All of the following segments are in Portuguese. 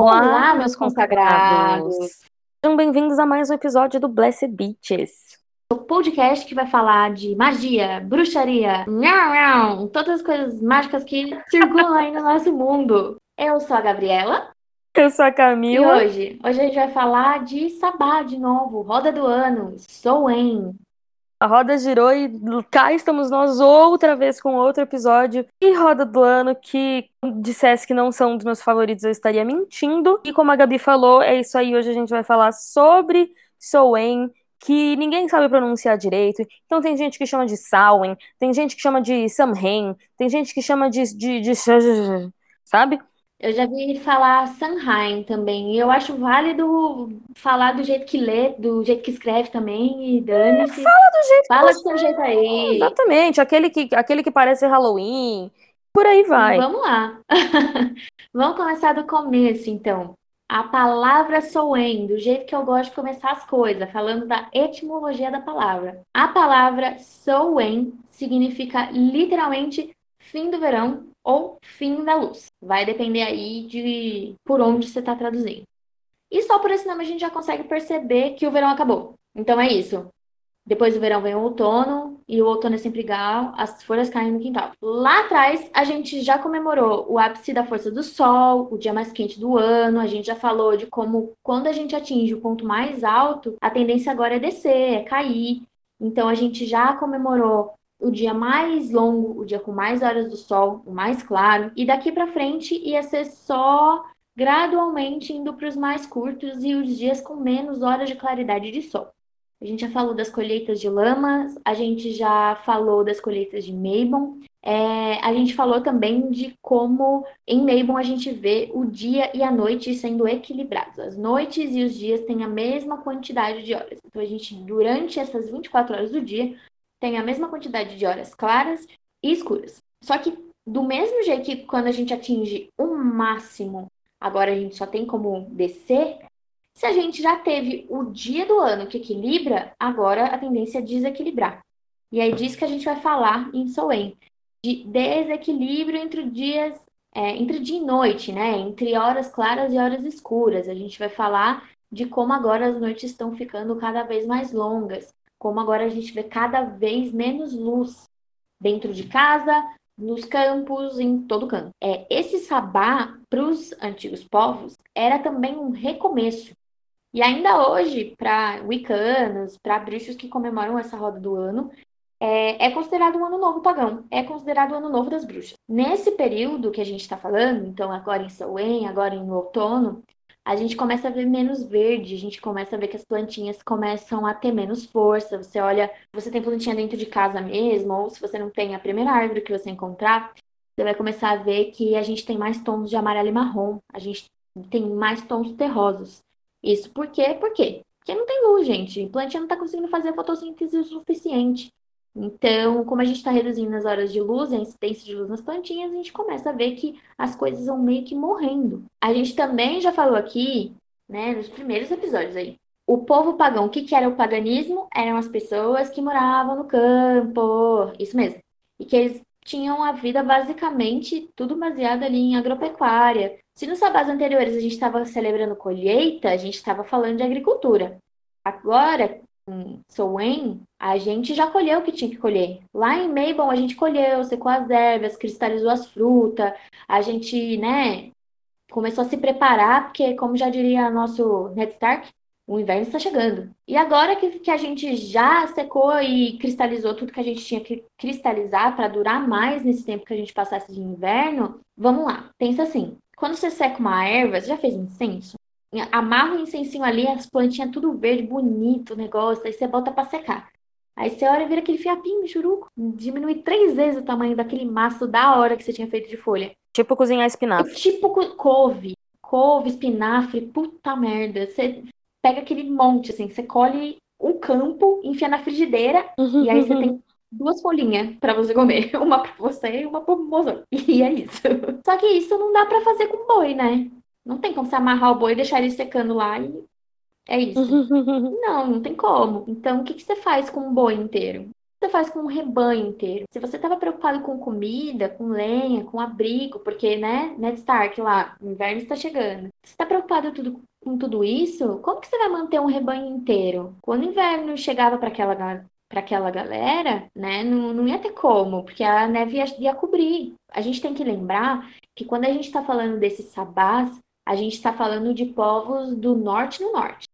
Olá, Olá, meus consagrados! consagrados. Sejam bem-vindos a mais um episódio do Blessed Beaches. O podcast que vai falar de magia, bruxaria, nhau, nhau, todas as coisas mágicas que circulam aí no nosso mundo. Eu sou a Gabriela Eu sou a e Camila. hoje, hoje a gente vai falar de Sabá de novo, roda do ano, Soen. A roda girou e cá estamos nós outra vez com outro episódio. E roda do ano que dissesse que não são dos meus favoritos, eu estaria mentindo. E como a Gabi falou, é isso aí. Hoje a gente vai falar sobre Soen, que ninguém sabe pronunciar direito. Então tem gente que chama de Sawen, tem gente que chama de Samhain, tem gente que chama de, de, de sabe? Eu já vi falar Sanheim também, e eu acho válido falar do jeito que lê, do jeito que escreve também, e dane-se. Do jeito que Fala do seu jeito aí. Exatamente, aquele que, aquele que parece Halloween. Por aí vai. Vamos lá. Vamos começar do começo, então. A palavra Soen, do jeito que eu gosto de começar as coisas, falando da etimologia da palavra. A palavra Soen significa literalmente fim do verão ou fim da luz. Vai depender aí de por onde você está traduzindo. E só por esse nome a gente já consegue perceber que o verão acabou. Então é isso. Depois do verão vem o outono, e o outono é sempre igual, as folhas caem no quintal. Lá atrás, a gente já comemorou o ápice da força do sol, o dia mais quente do ano, a gente já falou de como, quando a gente atinge o ponto mais alto, a tendência agora é descer, é cair. Então, a gente já comemorou o dia mais longo, o dia com mais horas do sol, o mais claro, e daqui pra frente ia ser só gradualmente indo para os mais curtos e os dias com menos horas de claridade de sol. A gente já falou das colheitas de lamas, a gente já falou das colheitas de Mabon, é, a gente falou também de como em Mabon a gente vê o dia e a noite sendo equilibrados. As noites e os dias têm a mesma quantidade de horas. Então a gente, durante essas 24 horas do dia, tem a mesma quantidade de horas claras e escuras. Só que do mesmo jeito que quando a gente atinge o máximo, agora a gente só tem como descer, se a gente já teve o dia do ano que equilibra, agora a tendência é desequilibrar. E é disso que a gente vai falar em Soen, de desequilíbrio entre dias, é, entre dia e noite, né? Entre horas claras e horas escuras. A gente vai falar de como agora as noites estão ficando cada vez mais longas, como agora a gente vê cada vez menos luz dentro de casa, nos campos, em todo canto. É, esse sabá, para os antigos povos, era também um recomeço. E ainda hoje, para wiccanos, para bruxos que comemoram essa roda do ano, é, é considerado um ano novo pagão. É considerado o ano novo das bruxas. Nesse período que a gente está falando, então agora em Samhain, agora em outono, a gente começa a ver menos verde, a gente começa a ver que as plantinhas começam a ter menos força. Você olha, você tem plantinha dentro de casa mesmo, ou se você não tem a primeira árvore que você encontrar, você vai começar a ver que a gente tem mais tons de amarelo e marrom, a gente tem mais tons terrosos. Isso por quê? Por quê? Porque não tem luz, gente. A plantinha não está conseguindo fazer fotossíntese o suficiente. Então, como a gente está reduzindo as horas de luz, a incidência de luz nas plantinhas, a gente começa a ver que as coisas vão meio que morrendo. A gente também já falou aqui, né, nos primeiros episódios aí. O povo pagão, o que, que era o paganismo? Eram as pessoas que moravam no campo, isso mesmo. E que eles tinham a vida basicamente tudo baseado ali em agropecuária. Se nos sabás anteriores a gente estava celebrando colheita, a gente estava falando de agricultura. Agora, em Soen, a gente já colheu o que tinha que colher. Lá em Mabon, a gente colheu, secou as ervas, cristalizou as frutas, a gente, né, começou a se preparar, porque, como já diria nosso Ned Stark, o inverno está chegando. E agora que, que a gente já secou e cristalizou tudo que a gente tinha que cristalizar para durar mais nesse tempo que a gente passasse de inverno, vamos lá. Pensa assim: quando você seca uma erva, você já fez incenso? Amarra o incensinho ali, as plantinhas tudo verde, bonito o negócio, aí você bota para secar. Aí você olha e vira aquele fiapinho, churuco. Diminui três vezes o tamanho daquele maço da hora que você tinha feito de folha. Tipo cozinhar É espinafre. tipo co- couve. Couve, espinafre, puta merda. Você pega aquele monte, assim, você colhe um campo, enfia na frigideira, e aí você tem duas folhinhas pra você comer. Uma pra você e uma pro mozão. E é isso. Só que isso não dá pra fazer com boi, né? Não tem como você amarrar o boi e deixar ele secando lá e é isso. Não, não tem como. Então, o que que você faz com um boi inteiro? Você faz com um rebanho inteiro? Se você estava preocupado com comida, com lenha, com abrigo, porque, né, Ned Stark lá, o inverno está chegando. Se está preocupado tudo, com tudo isso, como que você vai manter um rebanho inteiro? Quando o inverno chegava para aquela para aquela galera, né, não, não ia ter como, porque a neve ia, ia cobrir. A gente tem que lembrar que quando a gente está falando desses sabás, a gente está falando de povos do norte no norte.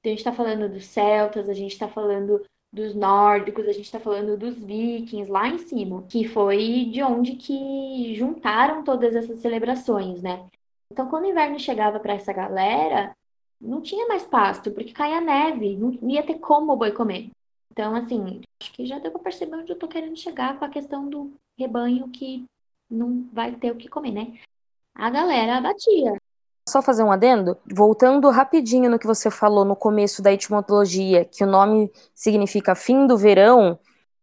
Então, a gente está falando dos celtas, a gente está falando dos nórdicos, a gente está falando dos vikings lá em cima, que foi de onde que juntaram todas essas celebrações, né? Então, quando o inverno chegava para essa galera, não tinha mais pasto, porque caía neve, não ia ter como o boi comer. Então, assim, acho que já deu para perceber onde eu tô querendo chegar com a questão do rebanho que não vai ter o que comer, né? A galera batia. Só fazer um adendo, voltando rapidinho no que você falou no começo da etimologia, que o nome significa fim do verão,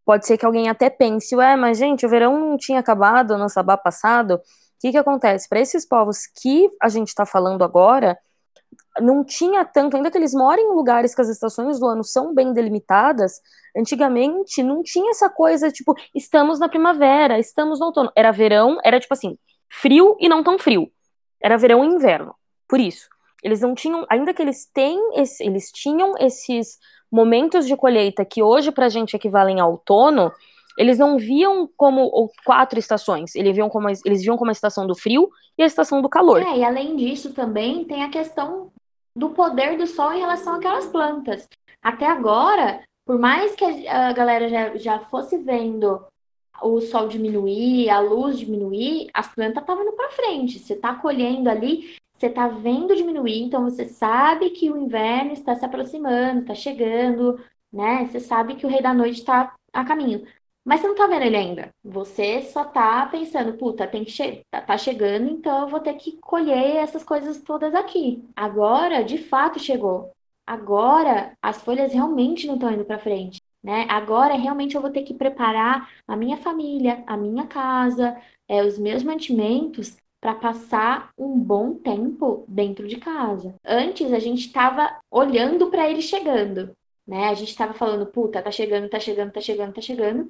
pode ser que alguém até pense, ué, mas gente, o verão não tinha acabado no sabá passado? O que que acontece? Para esses povos que a gente está falando agora, não tinha tanto, ainda que eles moram em lugares que as estações do ano são bem delimitadas, antigamente não tinha essa coisa, tipo, estamos na primavera, estamos no outono. Era verão, era tipo assim, frio e não tão frio era verão e inverno. Por isso, eles não tinham, ainda que eles têm, esse, eles tinham esses momentos de colheita que hoje pra gente equivalem a outono, eles não viam como quatro estações, eles viam como, eles viam como a estação do frio e a estação do calor. É, e além disso também tem a questão do poder do sol em relação àquelas plantas. Até agora, por mais que a galera já, já fosse vendo o sol diminuir, a luz diminuir, as plantas estavam indo para frente. Você está colhendo ali, você está vendo diminuir, então você sabe que o inverno está se aproximando, está chegando, né? Você sabe que o rei da noite está a caminho. Mas você não está vendo ele ainda. Você só está pensando, puta, tem que che tá, tá chegando, então eu vou ter que colher essas coisas todas aqui. Agora, de fato, chegou. Agora, as folhas realmente não estão indo para frente. Né? Agora, realmente, eu vou ter que preparar a minha família, a minha casa, é, os meus mantimentos para passar um bom tempo dentro de casa. Antes, a gente estava olhando para ele chegando, né? A gente estava falando, puta, tá chegando, tá chegando, tá chegando, tá chegando.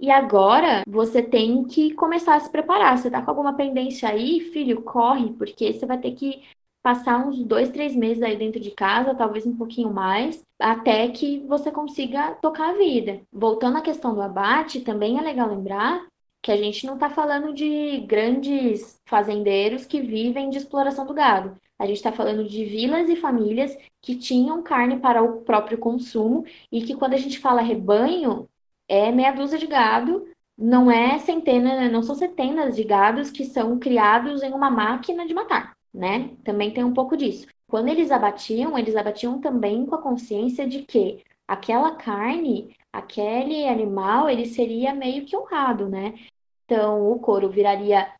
E agora você tem que começar a se preparar. Você tá com alguma pendência aí, filho, corre, porque você vai ter que passar uns dois, três meses aí dentro de casa, talvez um pouquinho mais, até que você consiga tocar a vida. Voltando à questão do abate, também é legal lembrar que a gente não está falando de grandes fazendeiros que vivem de exploração do gado. A gente está falando de vilas e famílias que tinham carne para o próprio consumo e que quando a gente fala rebanho, é meia dúzia de gado, não é centena, não são centenas de gados que são criados em uma máquina de matar né? Também tem um pouco disso. Quando eles abatiam, eles abatiam também com a consciência de que aquela carne, aquele animal, ele seria meio que honrado, né? Então, o couro viraria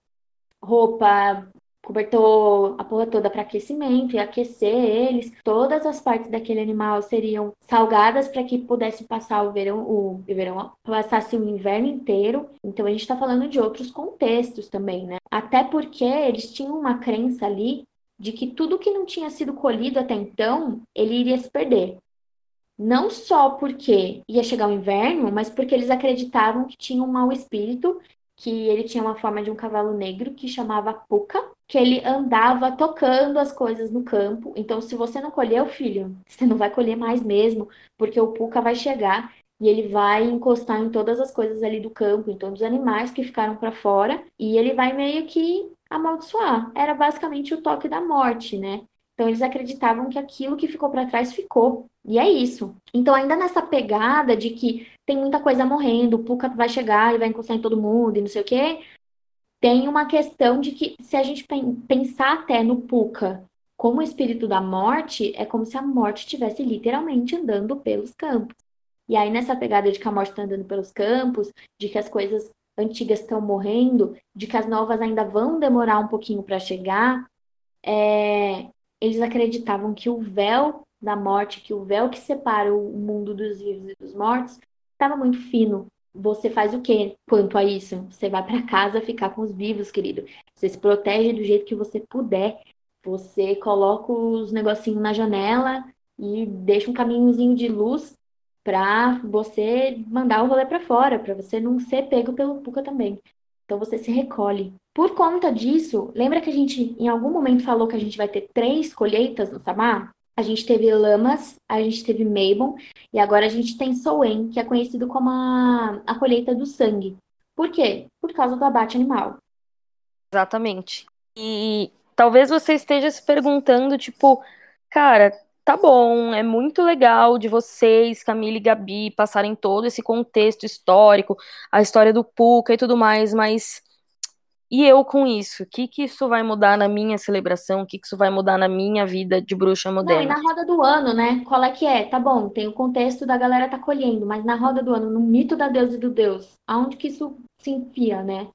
roupa, cobertor, a porra toda para aquecimento e aquecer eles. Todas as partes daquele animal seriam salgadas para que pudesse passar o verão, o verão, passasse o inverno inteiro. Então a gente está falando de outros contextos também, né? Até porque eles tinham uma crença ali de que tudo que não tinha sido colhido até então, ele iria se perder. Não só porque ia chegar o inverno, mas porque eles acreditavam que tinha um mau espírito que ele tinha uma forma de um cavalo negro que chamava Puka, que ele andava tocando as coisas no campo. Então, se você não colher o filho, você não vai colher mais mesmo, porque o Puka vai chegar e ele vai encostar em todas as coisas ali do campo, em todos os animais que ficaram para fora, e ele vai meio que amaldiçoar. Era basicamente o toque da morte, né? Então eles acreditavam que aquilo que ficou para trás ficou. E é isso. Então ainda nessa pegada de que tem muita coisa morrendo, o Puka vai chegar e vai encostar em todo mundo e não sei o quê, tem uma questão de que se a gente pensar até no Puka como espírito da morte, é como se a morte estivesse literalmente andando pelos campos. E aí nessa pegada de que a morte está andando pelos campos, de que as coisas antigas estão morrendo, de que as novas ainda vão demorar um pouquinho para chegar, é, eles acreditavam que o véu da morte, que o véu que separa o mundo dos vivos e dos mortos, estava muito fino. Você faz o que quanto a isso? Você vai para casa ficar com os vivos, querido. Você se protege do jeito que você puder. Você coloca os negocinhos na janela e deixa um caminhozinho de luz para você mandar o rolê para fora, para você não ser pego pelo Puka também. Então você se recolhe. Por conta disso, lembra que a gente em algum momento falou que a gente vai ter três colheitas no Samar? A gente teve Lamas, a gente teve Mabon e agora a gente tem Soen, que é conhecido como a, a colheita do sangue. Por quê? Por causa do abate animal. Exatamente. E talvez você esteja se perguntando, tipo, cara, tá bom, é muito legal de vocês, Camila e Gabi, passarem todo esse contexto histórico, a história do Puca e tudo mais, mas e eu com isso? O que que isso vai mudar na minha celebração? O que que isso vai mudar na minha vida de bruxa moderna? Não, e na roda do ano, né? Qual é que é? Tá bom, tem o contexto da galera tá colhendo, mas na roda do ano, no mito da deusa e do deus, aonde que isso se enfia, né?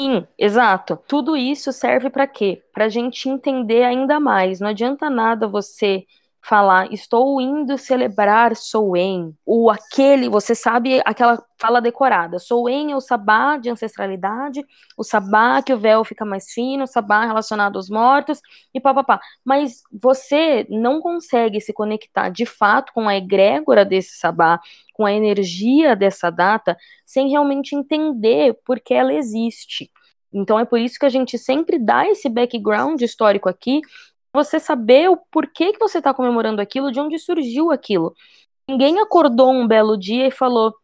Sim, exato. Tudo isso serve para quê? Para a gente entender ainda mais. Não adianta nada você falar estou indo celebrar Soen, ou aquele, você sabe aquela fala decorada, Soen é o sabá de ancestralidade, o sabá que o véu fica mais fino, o sabá relacionado aos mortos, e papapá. Mas você não consegue se conectar de fato com a egrégora desse sabá, com a energia dessa data, sem realmente entender por que ela existe. Então é por isso que a gente sempre dá esse background histórico aqui, você saber o porquê que você está comemorando aquilo, de onde surgiu aquilo. Ninguém acordou um belo dia e falou: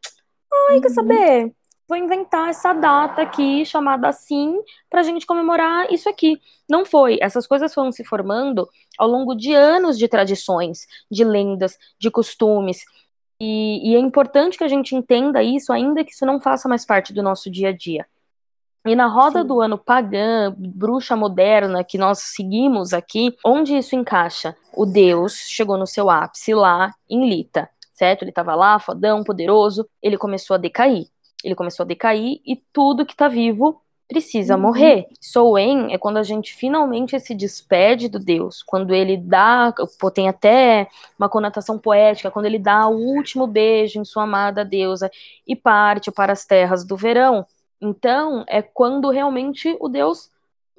ai, uhum. quer saber? Vou inventar essa data aqui, chamada assim, para a gente comemorar isso aqui. Não foi. Essas coisas foram se formando ao longo de anos de tradições, de lendas, de costumes. E, e é importante que a gente entenda isso, ainda que isso não faça mais parte do nosso dia a dia. E na roda Sim. do ano pagã, bruxa moderna que nós seguimos aqui, onde isso encaixa? O Deus chegou no seu ápice lá em Lita, certo? Ele estava lá, fodão, poderoso, ele começou a decair. Ele começou a decair e tudo que está vivo precisa uhum. morrer. Soen é quando a gente finalmente se despede do Deus, quando ele dá, pô, tem até uma conotação poética, quando ele dá o último beijo em sua amada deusa e parte para as terras do verão. Então, é quando realmente o Deus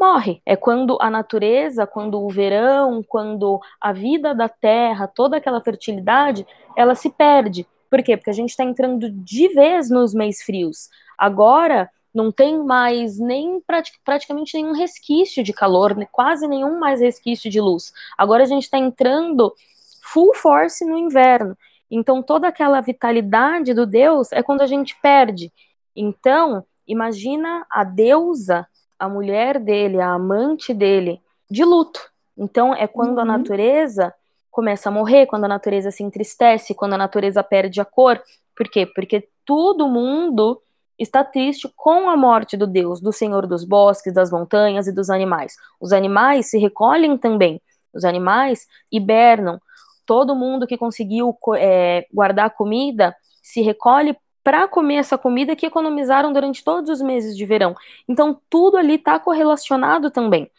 morre. É quando a natureza, quando o verão, quando a vida da terra, toda aquela fertilidade, ela se perde. Por quê? Porque a gente está entrando de vez nos meses frios. Agora não tem mais nem praticamente nenhum resquício de calor, né? quase nenhum mais resquício de luz. Agora a gente está entrando full force no inverno. Então toda aquela vitalidade do Deus é quando a gente perde. Então, imagina a deusa, a mulher dele, a amante dele, de luto. Então é quando uhum. a natureza começa a morrer, quando a natureza se entristece, quando a natureza perde a cor. Por quê? Porque todo mundo está triste com a morte do Deus, do Senhor dos bosques, das montanhas e dos animais. Os animais se recolhem também. Os animais hibernam. Todo mundo que conseguiu é, guardar comida se recolhe para comer essa comida que economizaram durante todos os meses de verão. Então, tudo ali está correlacionado também.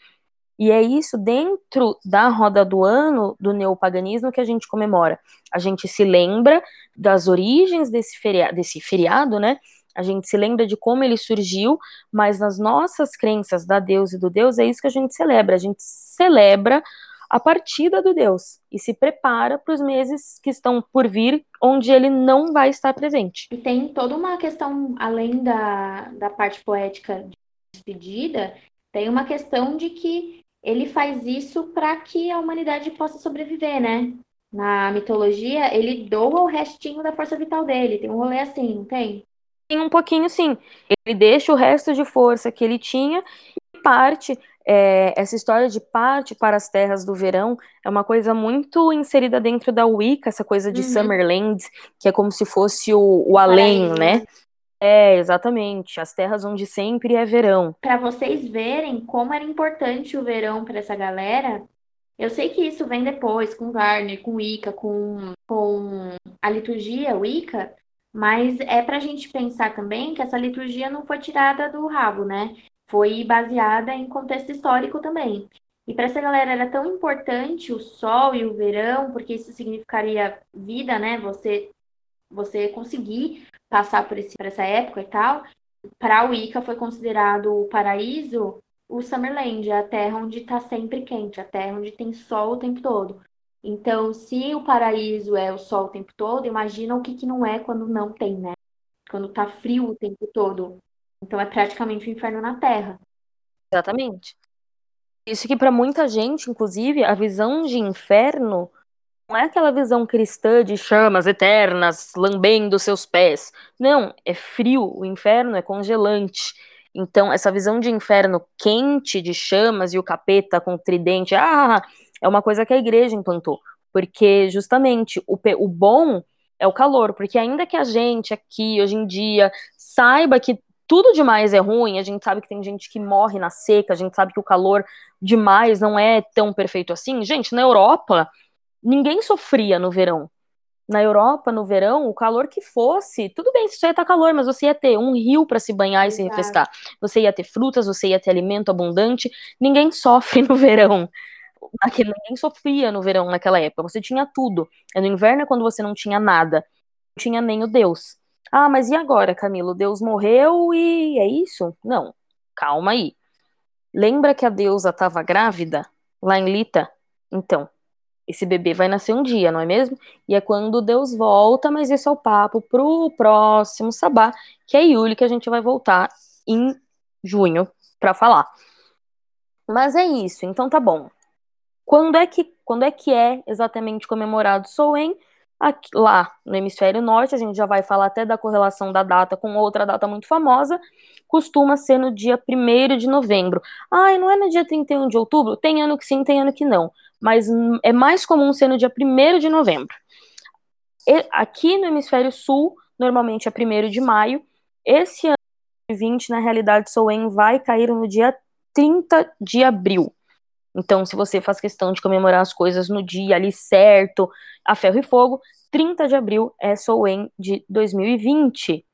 E é isso dentro da roda do ano do neopaganismo que a gente comemora. A gente se lembra das origens desse feriado, desse feriado, né? A gente se lembra de como ele surgiu, mas nas nossas crenças da Deus e do Deus é isso que a gente celebra. A gente celebra a partida do Deus e se prepara para os meses que estão por vir, onde ele não vai estar presente. E tem toda uma questão, além da, da parte poética de despedida, tem uma questão de que ele faz isso para que a humanidade possa sobreviver, né? Na mitologia, ele doa o restinho da força vital dele. Tem um rolê assim, não tem? Tem um pouquinho sim. Ele deixa o resto de força que ele tinha e parte é, essa história de parte para as terras do verão é uma coisa muito inserida dentro da Wicca, essa coisa de uhum. Summerland, que é como se fosse o, o além, né? né? É, exatamente. As terras onde sempre é verão. Para vocês verem como era importante o verão para essa galera, eu sei que isso vem depois com Garner, com Wicca, com, com a liturgia Wicca, mas é para a gente pensar também que essa liturgia não foi tirada do rabo, né? Foi baseada em contexto histórico também. E para essa galera era tão importante o sol e o verão, porque isso significaria vida, né? Você você conseguir passar por, esse, essa época e tal. Para o Ica foi considerado o paraíso o Summerland, a terra onde está sempre quente, a terra onde tem sol o tempo todo. Então, se o paraíso é o sol o tempo todo, imagina o que, que não é quando não tem, né? Quando tá frio o tempo todo. Então é praticamente o um inferno na Terra. Exatamente. Isso que para muita gente, inclusive, a visão de inferno não é aquela visão cristã de chamas eternas lambendo seus pés. Não, é frio, o inferno é congelante. Então, essa visão de inferno quente, de chamas e o capeta com tridente, ah, é uma coisa que a igreja implantou. Porque, justamente, o, o bom é o calor. Porque, ainda que a gente aqui, hoje em dia, saiba que tudo demais é ruim, a gente sabe que tem gente que morre na seca, a gente sabe que o calor demais não é tão perfeito assim. Gente, na Europa, ninguém sofria no verão. Na Europa, no verão, o calor que fosse, tudo bem, você ia estar calor, mas você ia ter um rio para se banhar Exato. e se refrescar. Você ia ter frutas, você ia ter alimento abundante. Ninguém sofre no verão. Naquele, ninguém sofria no verão naquela época. Você tinha tudo. É no inverno é quando você não tinha nada. Não tinha nem o Deus. Ah, mas e agora, Camilo? Deus morreu e é isso? Não. Calma aí. Lembra que a deusa estava grávida lá em Lita? Então, esse bebê vai nascer um dia, não é mesmo? E é quando Deus volta, mas esse é o papo pro próximo sabá, que é Yuli, que a gente vai voltar em junho para falar. Mas é isso, então tá bom. Quando é que, quando é, que é exatamente comemorado Soen? Aqui, lá no hemisfério norte, a gente já vai falar até da correlação da data com outra data muito famosa, costuma ser no dia 1 de novembro. Ai, não é no dia 31 de outubro? Tem ano que sim, tem ano que não. Mas é mais comum ser no dia 1 de novembro. E, aqui no hemisfério sul, normalmente é 1 de maio. Esse ano 2020, na realidade, Soen vai cair no dia 30 de abril. Então, se você faz questão de comemorar as coisas no dia ali certo, a ferro e fogo, 30 de abril é Soen de 2020.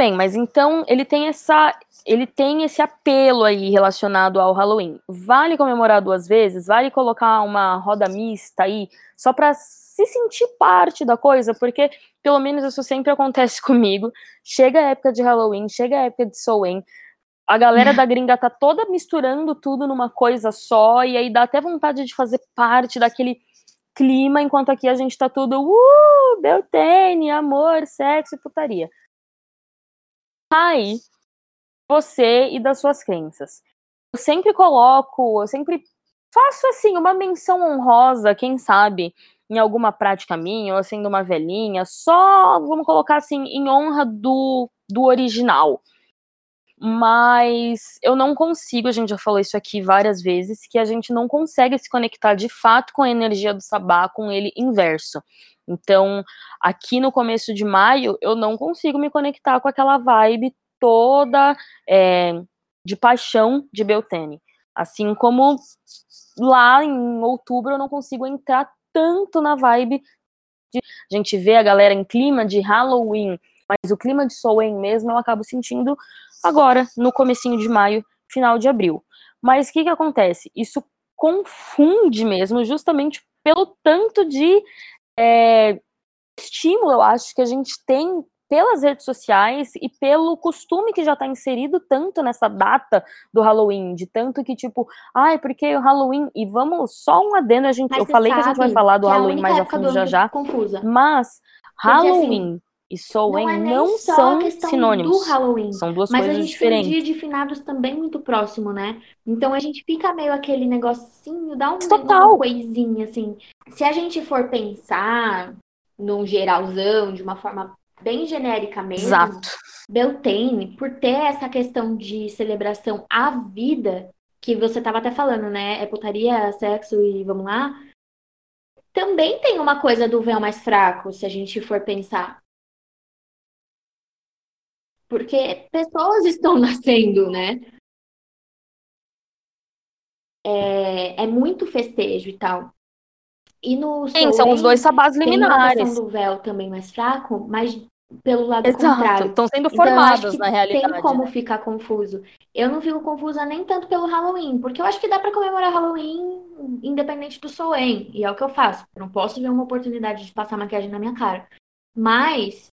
Bem, mas então ele tem essa, ele tem esse apelo aí relacionado ao Halloween. Vale comemorar duas vezes? Vale colocar uma roda mista aí só para se sentir parte da coisa, porque pelo menos isso sempre acontece comigo. Chega a época de Halloween, chega a época de Soen, a galera da gringa tá toda misturando tudo numa coisa só, e aí dá até vontade de fazer parte daquele clima, enquanto aqui a gente tá tudo, uh, Beltane, amor, sexo e putaria aí você e das suas crenças. Eu sempre coloco, eu sempre faço assim uma menção honrosa, quem sabe, em alguma prática minha, ou sendo uma velhinha, só vamos colocar assim em honra do, do original. Mas eu não consigo, a gente já falou isso aqui várias vezes, que a gente não consegue se conectar de fato com a energia do sabá, com ele inverso. Então, aqui no começo de maio, eu não consigo me conectar com aquela vibe toda é, de paixão de Beltane. Assim como lá em outubro eu não consigo entrar tanto na vibe de a gente vê a galera em clima de Halloween, mas o clima de Soen mesmo eu acabo sentindo agora, no comecinho de maio, final de abril. Mas o que, que acontece? Isso confunde mesmo, justamente pelo tanto de é, estímulo, eu acho, que a gente tem pelas redes sociais e pelo costume que já está inserido tanto nessa data do Halloween, de tanto que, tipo, ai, porque o Halloween, e vamos, só um adendo, a gente, eu falei que a gente vai falar do Halloween mais a fundo já já, confusa. mas porque, assim, Halloween assim, e Soen não, é não são sinônimos. Do Halloween, são duas mas coisas diferentes. Mas a gente tem um dia de finados também muito próximo, né? Então a gente fica meio aquele negocinho, dá um, Total. uma coisinha assim. Se a gente for pensar num geralzão, de uma forma bem genérica mesmo, Exato. Beltane, por ter essa questão de celebração à vida, que você estava até falando, né? É putaria, sexo e vamos lá. Também tem uma coisa do véu mais fraco, se a gente for pensar. Porque pessoas estão nascendo, né? É, é muito festejo e tal. E no Sim, são os dois sabás liminares. Tem do véu também mais fraco, mas pelo lado Exato, contrário. estão sendo Então, formadas que na realidade. tem como né? ficar confuso. Eu não fico confusa nem tanto pelo Halloween, porque eu acho que dá pra comemorar Halloween independente do Soen, e é o que eu faço. Eu não posso ver uma oportunidade de passar maquiagem na minha cara. Mas,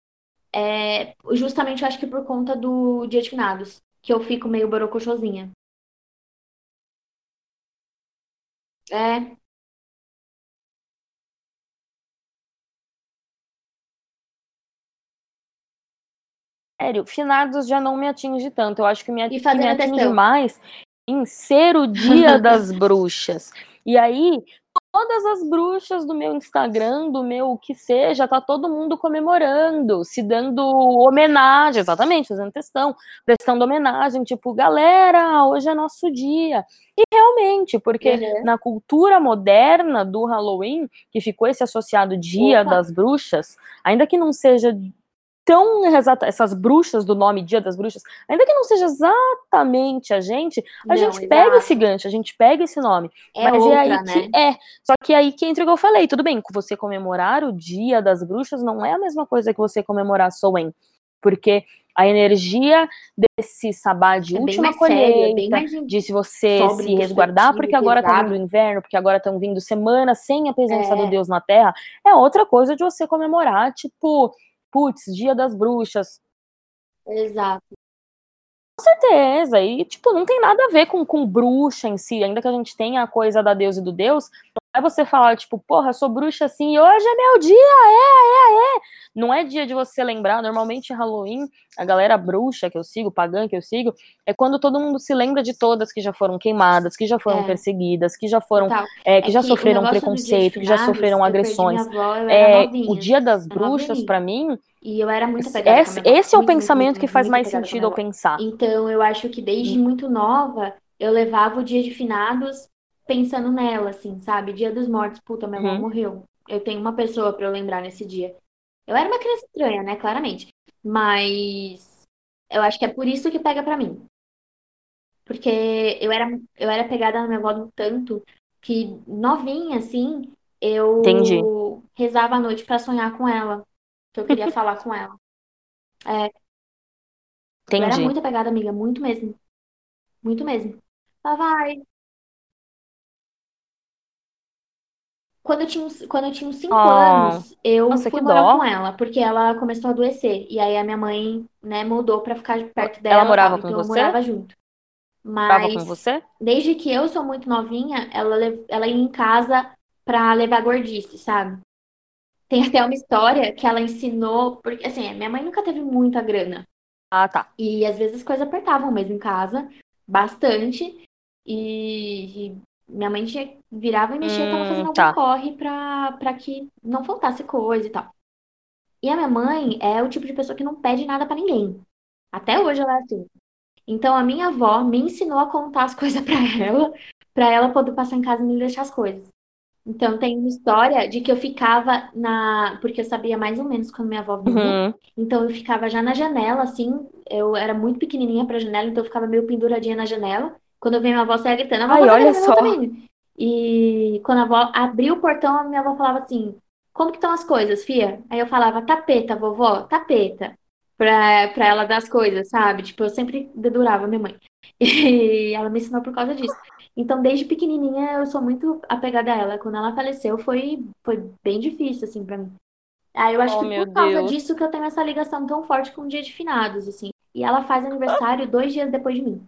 é, justamente eu acho que por conta do Dia de Finados, que eu fico meio borocochosinha. É, Sério, finados já não me atinge tanto. Eu acho que me, que me atinge mais em ser o dia das bruxas. E aí, todas as bruxas do meu Instagram, do meu o que seja, tá todo mundo comemorando, se dando homenagem, exatamente, fazendo questão, prestando homenagem, tipo, galera, hoje é nosso dia. E realmente, porque Uhum. na cultura moderna do Halloween, que ficou esse associado Dia Opa. das Bruxas, ainda que não seja tão exata, essas bruxas do nome Dia das Bruxas, ainda que não seja exatamente a gente, a Não, gente pega exato. esse gancho, a gente pega esse nome. É mas outra, é aí né? que é. Só que aí que entra o que eu falei, tudo bem, você comemorar o Dia das Bruxas não é a mesma coisa que você comemorar Soen, porque a energia desse sabá de É última sério, é colheita, de se você se resguardar, porque agora tá vindo o inverno, porque agora estão vindo semanas sem a presença É. do Deus na Terra, é outra coisa de você comemorar, tipo, putz, Dia das Bruxas. Exato. Com certeza, e tipo, não tem nada a ver com, com bruxa em si, ainda que a gente tenha a coisa da deusa e do deus, é você falar, tipo, porra, sou bruxa assim, e hoje é meu dia, é, é, é. Não é dia de você lembrar, normalmente Halloween, a galera bruxa que eu sigo, pagã que eu sigo, é quando todo mundo se lembra de todas que já foram queimadas, que já foram É. perseguidas, que já foram, Total. é, que É já que sofreram preconceito, que já sofreram agressões. avó, É, novinha. o dia das bruxas, pra mim, E eu era muito apegada com esse, avó. esse é o Muito, pensamento muito, que faz mais com sentido eu pensar. Então, eu acho que desde muito nova, eu levava o dia de finados pensando nela, assim, sabe? Dia dos mortos, puta, minha avó Uhum. morreu. Eu tenho uma pessoa pra eu lembrar nesse dia. Eu era uma criança estranha, né? Claramente. Mas eu acho que é por isso que pega pra mim. Porque eu era, eu era pegada na minha avó no tanto que, novinha, assim, Entendi. eu rezava à noite pra sonhar com ela. Que eu queria falar com ela. Eu era Entendi. muito apegada, amiga, muito mesmo. Muito mesmo. Ela vai. Quando eu tinha, uns- quando eu tinha uns 5 Ah, anos, eu nossa, fui morar dó. com ela, porque ela começou a adoecer. E aí a minha mãe, né, mudou pra ficar perto Ela dela e morava tal. com Então eu você? morava junto. Morava com Mas você? desde que eu sou muito novinha, ela, ela ia em casa pra levar gordice, sabe? Tem até uma história que ela ensinou, porque assim, minha mãe nunca teve muita grana. Ah, tá. E às vezes as coisas apertavam mesmo em casa, bastante. E, e minha mãe tinha, virava e mexia, tava fazendo Hum, algum tá. corre pra, pra que não faltasse coisa e tal. E a minha mãe é o tipo de pessoa que não pede nada pra ninguém. Até hoje ela é assim. Então a minha avó me ensinou a contar as coisas pra ela, pra ela poder passar em casa e me deixar as coisas. Então tem uma história de que eu ficava na. Porque eu sabia mais ou menos quando minha avó vinha. Uhum. Então eu ficava já na janela, assim. Eu era muito pequenininha pra janela, então eu ficava meio penduradinha na janela. Quando eu via minha avó saia gritando, a Ai, tá olha só. E quando a avó abriu o portão, a minha avó falava assim: Como que estão as coisas, fia? Aí eu falava: Tapeta, vovó, tapeta. Pra, pra ela dar as coisas, sabe? Tipo, eu sempre dedurava minha mãe. E ela me ensinou por causa disso. Então, desde pequenininha, eu sou muito apegada a ela. Quando ela faleceu, foi, foi bem difícil, assim, pra mim. Aí eu acho Oh, que meu por causa Deus. disso que eu tenho essa ligação tão forte com o dia de finados, assim. E ela faz aniversário dois dias depois de mim.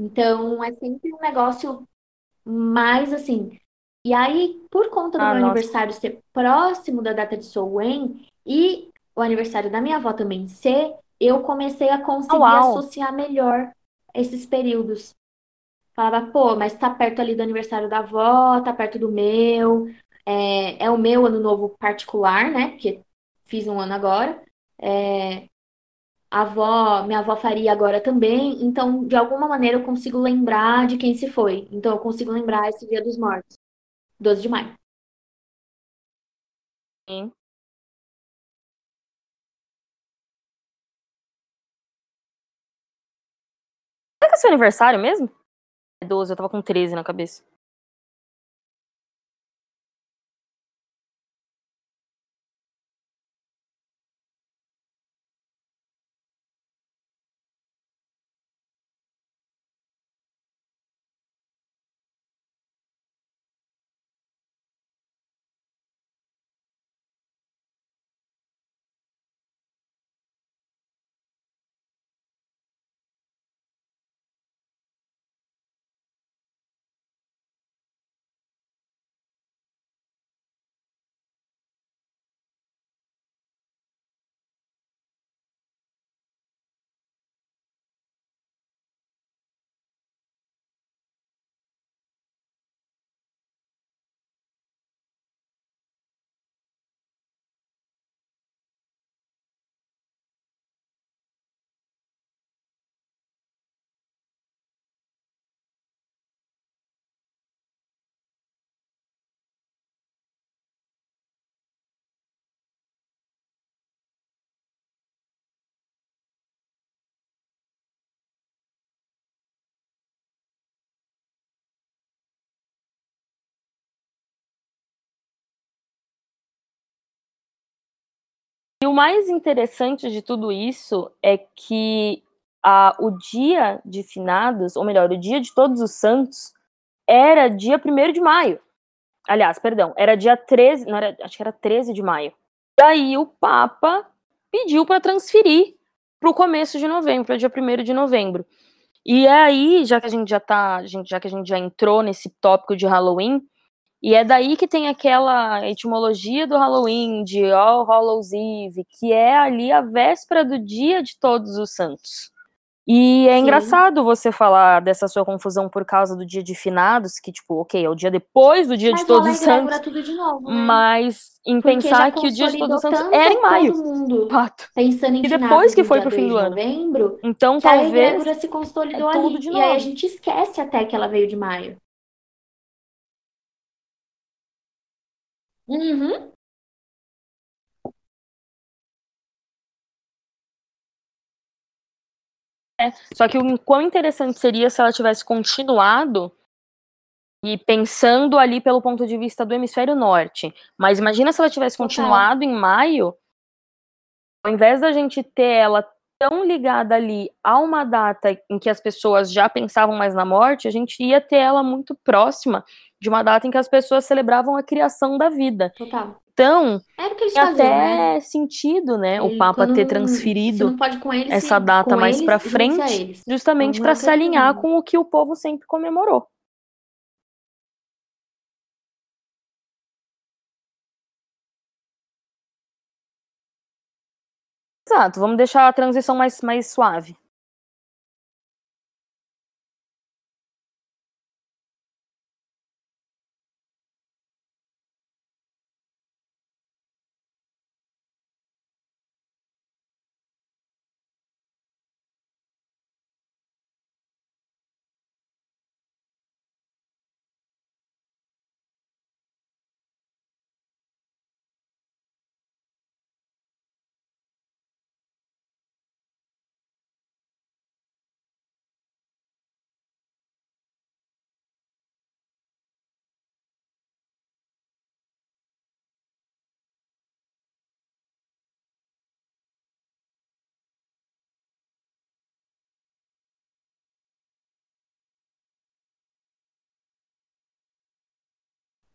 Então é sempre um negócio mais assim. E aí, por conta do Ah, meu nossa. aniversário ser próximo da data de Sowen e o aniversário da minha avó também ser, eu comecei a conseguir uau. associar melhor esses períodos. Falava, pô, mas tá perto ali do aniversário da avó, tá perto do meu. É, é o meu ano novo particular, né? Porque fiz um ano agora. É, a avó, minha avó faria agora também. Então, de alguma maneira, eu consigo lembrar de quem se foi. Então, eu consigo lembrar esse Dia dos Mortos, 12 de maio. Sim. Será que é seu aniversário mesmo? É 12, eu tava com 13 na cabeça. E o mais interessante de tudo isso é que a, o dia de finados, ou melhor, o dia de todos os santos, era dia 1 de maio. Aliás, perdão, era dia 13, não era, acho que era 13 de maio. Daí o Papa pediu para transferir para o começo de novembro, para dia 1 de novembro. E é aí, já que a gente já tá, já que a gente já entrou nesse tópico de Halloween, e é daí que tem aquela etimologia do Halloween, de All Hallows Eve, que é ali a véspera do dia de todos os santos. E é Sim. engraçado você falar dessa sua confusão por causa do dia de finados, que, tipo, ok, é o dia depois do dia mas de todos os santos. Tudo de novo, né? Mas em Porque pensar que o dia de todos os santos era em maio. Mundo Fato. Pensando em e depois que foi pro fim do ano. Novembro, então talvez. A se consolidou é ali. e aí a gente esquece até que ela veio de maio. Uhum. É, só que o quão interessante seria se ela tivesse continuado e pensando ali pelo ponto de vista do hemisfério norte. Mas imagina se ela tivesse continuado em maio, ao invés da gente ter ela tão ligada ali a uma data em que as pessoas já pensavam mais na morte, a gente ia ter ela muito próxima de uma data em que as pessoas celebravam a criação da vida. Total. Então, é eles tem faziam, até né? sentido, né, o Papa ter transferido eles, essa data mais para frente, justamente para se alinhar com o que o povo sempre comemorou. Exato, vamos deixar a transição mais, mais suave.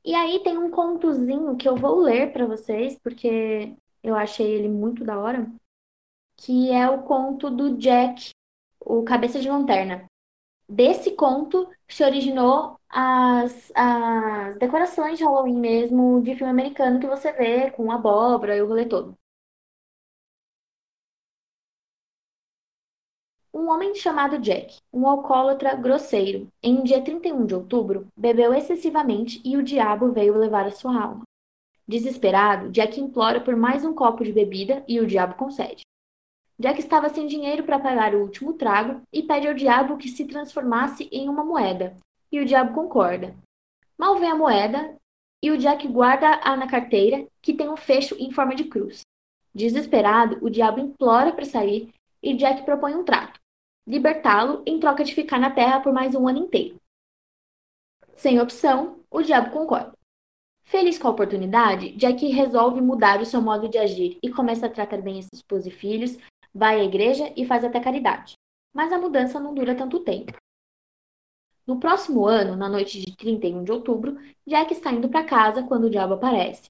E aí tem um contozinho que eu vou ler para vocês, porque eu achei ele muito da hora, que é o conto do Jack, o Cabeça de Lanterna. Desse conto se originou as, as decorações de Halloween mesmo de filme americano que você vê com abóbora e o rolê todo. Um homem chamado Jack, um alcoólatra grosseiro, em um dia 31 de outubro, bebeu excessivamente e o diabo veio levar a sua alma. Desesperado, Jack implora por mais um copo de bebida e o diabo concede. Jack estava sem dinheiro para pagar o último trago e pede ao diabo que se transformasse em uma moeda, e o diabo concorda. Mal vem a moeda e o Jack guarda-a na carteira, que tem um fecho em forma de cruz. Desesperado, o diabo implora para sair e Jack propõe um trato libertá-lo em troca de ficar na Terra por mais um ano inteiro. Sem opção, o diabo concorda. Feliz com a oportunidade, Jack resolve mudar o seu modo de agir e começa a tratar bem seus esposa e filhos, vai à igreja e faz até caridade. Mas a mudança não dura tanto tempo. No próximo ano, na noite de 31 de outubro, Jack está indo para casa quando o diabo aparece.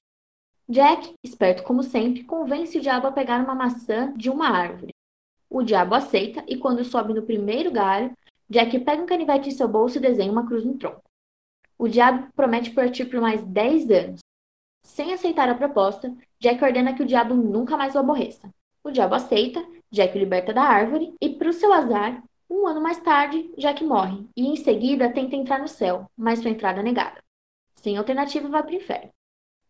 Jack, esperto como sempre, convence o diabo a pegar uma maçã de uma árvore. O diabo aceita e, quando sobe no primeiro galho, Jack pega um canivete em seu bolso e desenha uma cruz no tronco. O diabo promete partir por mais 10 anos. Sem aceitar a proposta, Jack ordena que o diabo nunca mais o aborreça. O diabo aceita, Jack o liberta da árvore e, para o seu azar, um ano mais tarde, Jack morre e em seguida tenta entrar no céu, mas sua entrada é negada. Sem alternativa, vai para o inferno.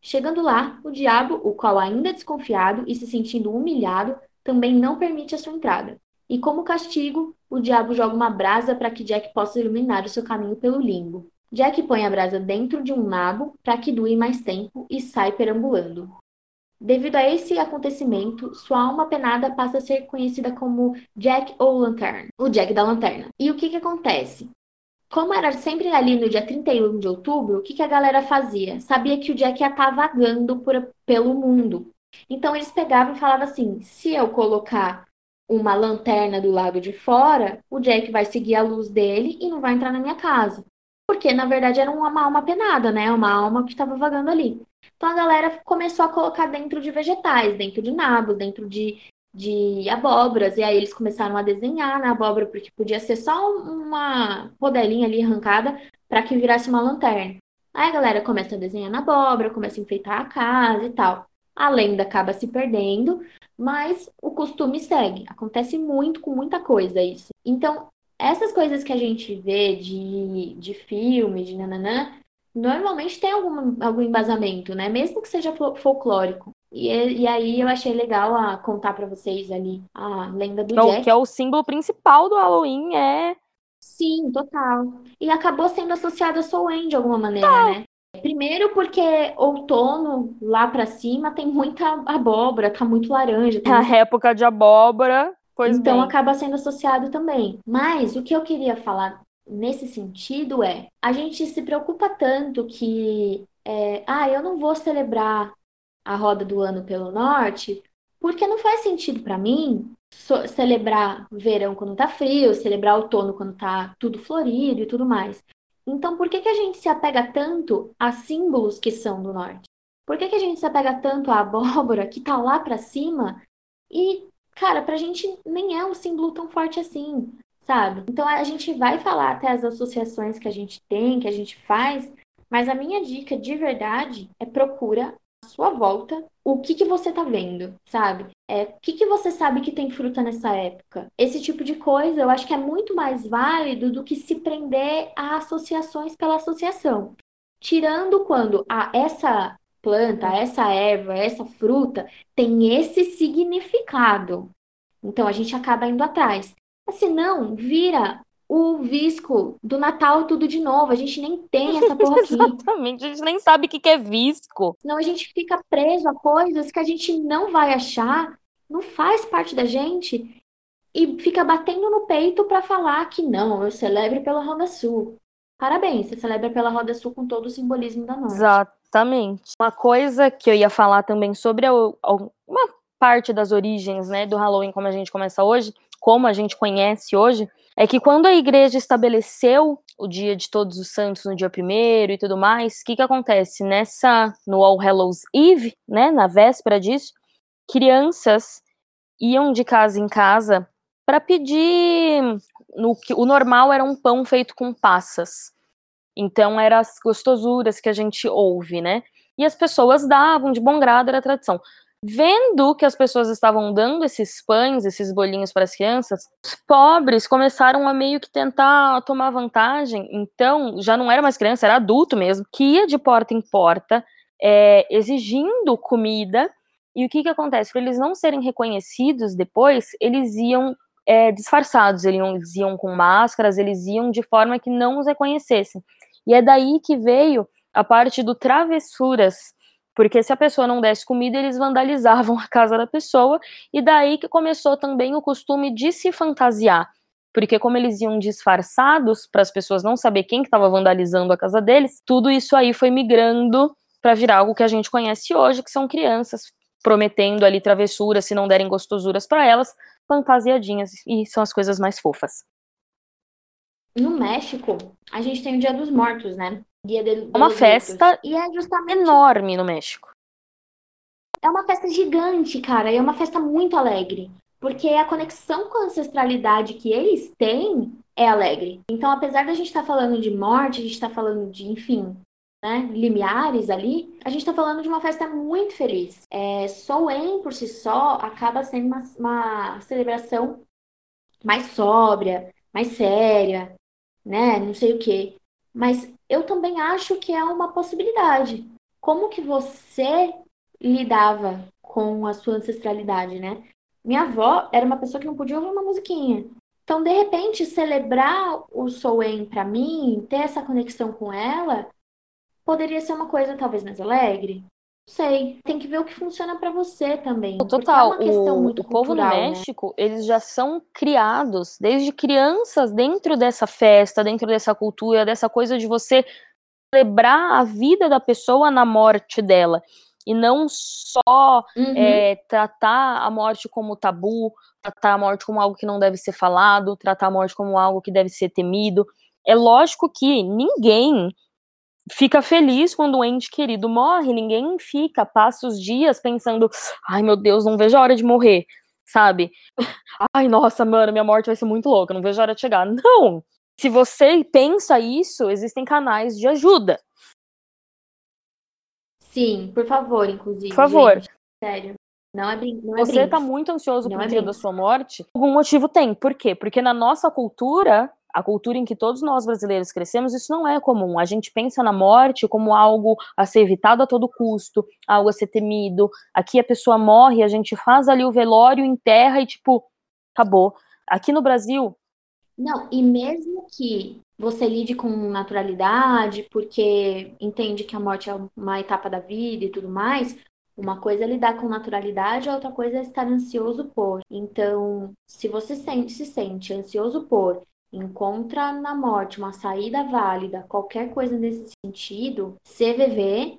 Chegando lá, o diabo, o qual ainda é desconfiado e se sentindo humilhado, também não permite a sua entrada. E como castigo, o diabo joga uma brasa para que Jack possa iluminar o seu caminho pelo limbo. Jack põe a brasa dentro de um nabo para que dure mais tempo e sai perambulando. Devido a esse acontecimento, sua alma penada passa a ser conhecida como Jack ou Lantern, o Jack da Lanterna. E o que, que acontece? Como era sempre ali no dia 31 de outubro, o que, que a galera fazia? Sabia que o Jack ia estar tá vagando por, pelo mundo, Então eles pegavam e falavam assim: se eu colocar uma lanterna do lado de fora, o Jack vai seguir a luz dele e não vai entrar na minha casa. Porque, na verdade, era uma alma penada, né? Uma alma que estava vagando ali. Então a galera começou a colocar dentro de vegetais, dentro de nabos, dentro de, de abóboras. E aí eles começaram a desenhar na abóbora, porque podia ser só uma rodelinha ali arrancada para que virasse uma lanterna. Aí a galera começa a desenhar na abóbora, começa a enfeitar a casa e tal. A lenda acaba se perdendo, mas o costume segue. Acontece muito com muita coisa isso. Então, essas coisas que a gente vê de, de filme, de nananã, normalmente tem algum, algum embasamento, né? Mesmo que seja folclórico. E, e aí eu achei legal a contar para vocês ali a lenda do Jack. Que é o símbolo principal do Halloween, é... Sim, total. E acabou sendo associado a Soul de alguma maneira, né? Primeiro porque outono lá para cima tem muita abóbora, tá muito laranja. É a época de abóbora, pois Então bem. acaba sendo associado também. Mas o que eu queria falar nesse sentido é, a gente se preocupa tanto que, é, ah, eu não vou celebrar a roda do ano pelo norte, porque não faz sentido para mim celebrar verão quando tá frio, celebrar outono quando tá tudo florido e tudo mais. Então, por que, que a gente se apega tanto a símbolos que são do norte? Por que, que a gente se apega tanto à abóbora que tá lá para cima? E, cara, pra gente nem é um símbolo tão forte assim, sabe? Então a gente vai falar até as associações que a gente tem, que a gente faz, mas a minha dica de verdade é procura sua volta o que, que você tá vendo, sabe? É, o que, que você sabe que tem fruta nessa época? Esse tipo de coisa eu acho que é muito mais válido do que se prender a associações pela associação. Tirando quando a, essa planta, essa erva, essa fruta tem esse significado. Então a gente acaba indo atrás. Se não, vira o visco do Natal tudo de novo. A gente nem tem essa porra aqui. Exatamente, a gente nem sabe o que é visco. Senão a gente fica preso a coisas que a gente não vai achar, não faz parte da gente e fica batendo no peito para falar que não, eu celebro pela Roda Sul. Parabéns, você celebra pela Roda Sul com todo o simbolismo da noite. Exatamente. Uma coisa que eu ia falar também sobre a, a, uma parte das origens né, do Halloween, como a gente começa hoje, como a gente conhece hoje, é que quando a igreja estabeleceu o dia de todos os santos no dia primeiro e tudo mais, o que que acontece? Nessa, no All Hallows Eve, né, na véspera disso, crianças iam de casa em casa para pedir, no, o normal era um pão feito com passas, então eram as gostosuras que a gente ouve, né, e as pessoas davam de bom grado, era a tradição. Vendo que as pessoas estavam dando esses pães, esses bolinhos para as crianças, os pobres começaram a meio que tentar tomar vantagem. Então, já não era mais criança, era adulto mesmo, que ia de porta em porta, é, exigindo comida. E o que, que acontece? Para eles não serem reconhecidos depois, eles iam é, disfarçados, eles iam, com máscaras, eles iam de forma que não os reconhecessem. E é daí que veio a parte do travessuras, porque se a pessoa não desse comida, eles vandalizavam a casa da pessoa, e daí que começou também o costume de se fantasiar. Porque como eles iam disfarçados para as pessoas não saber quem estava vandalizando a casa deles, tudo isso aí foi migrando para virar algo que a gente conhece hoje, que são crianças prometendo ali travessuras, se não derem gostosuras para elas, fantasiadinhas, e são as coisas mais fofas. No México, a gente tem o Dia dos Mortos, né? Dia de, uma festa e é justamente enorme no México. É uma festa gigante, cara, e é uma festa muito alegre, porque a conexão com a ancestralidade que eles têm é alegre. Então, apesar da gente estar tá falando de morte, a gente está falando de, enfim, né, limiares ali, a gente está falando de uma festa muito feliz. É, Soen, por si só, acaba sendo uma, uma celebração mais sóbria, mais séria, né? Não sei o quê. Mas eu também acho que é uma possibilidade. Como que você lidava com a sua ancestralidade, né? Minha avó era uma pessoa que não podia ouvir uma musiquinha. Então, de repente, celebrar o Soen para mim, ter essa conexão com ela, poderia ser uma coisa talvez mais alegre. Não sei, tem que ver o que funciona para você também. Total, é o, o povo no né? México, né? eles já são criados desde crianças dentro dessa festa, dentro dessa cultura, dessa coisa de você celebrar a vida da pessoa na morte dela. e não só uhum. é, tratar a morte como tabu, tratar a morte como algo que não deve ser falado, tratar a morte como algo que deve ser temido. É lógico que ninguém fica feliz quando um ente querido morre, ninguém fica, passa os dias pensando, ai meu Deus, não vejo a hora de morrer, sabe? Ai, nossa, mano, minha morte vai ser muito louca, não vejo a hora de chegar. Não! Se você pensa isso, existem canais de ajuda. Sim, por favor, inclusive. Por favor. Gente, sério. Não é, brin não é Você tá muito ansioso não pro é dia da sua morte? Algum motivo tem. Por quê? Porque na nossa cultura, a cultura em que todos nós brasileiros crescemos, isso não é comum. A gente pensa na morte como algo a ser evitado a todo custo, algo a ser temido. Aqui a pessoa morre, a gente faz ali o velório, enterra e tipo, acabou. Aqui no Brasil. Não, e mesmo que você lide com naturalidade, porque entende que a morte é uma etapa da vida e tudo mais, uma coisa é lidar com naturalidade, a outra coisa é estar ansioso por. Então, se você sente, se sente ansioso por encontra na morte uma saída válida, qualquer coisa nesse sentido, CVV,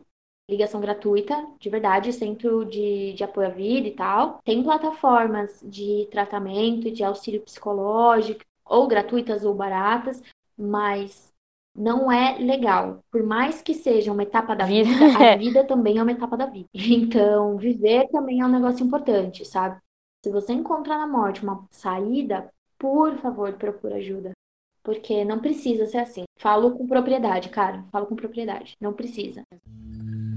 ligação gratuita, de verdade, centro de, de apoio à vida e tal. Tem plataformas de tratamento e de auxílio psicológico, ou gratuitas ou baratas, mas não é legal. Por mais que seja uma etapa da vida, a vida também é uma etapa da vida. Então, viver também é um negócio importante, sabe? Se você encontrar na morte uma saída, por favor, procura ajuda. Porque não precisa ser assim. Falo com propriedade, cara. Falo com propriedade. Não precisa.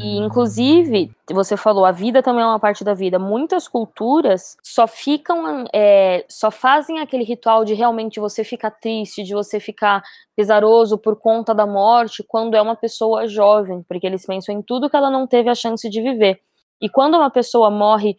E, inclusive, você falou, a vida também é uma parte da vida. Muitas culturas só ficam, é, só fazem aquele ritual de realmente você ficar triste, de você ficar pesaroso por conta da morte, quando é uma pessoa jovem, porque eles pensam em tudo que ela não teve a chance de viver. E quando uma pessoa morre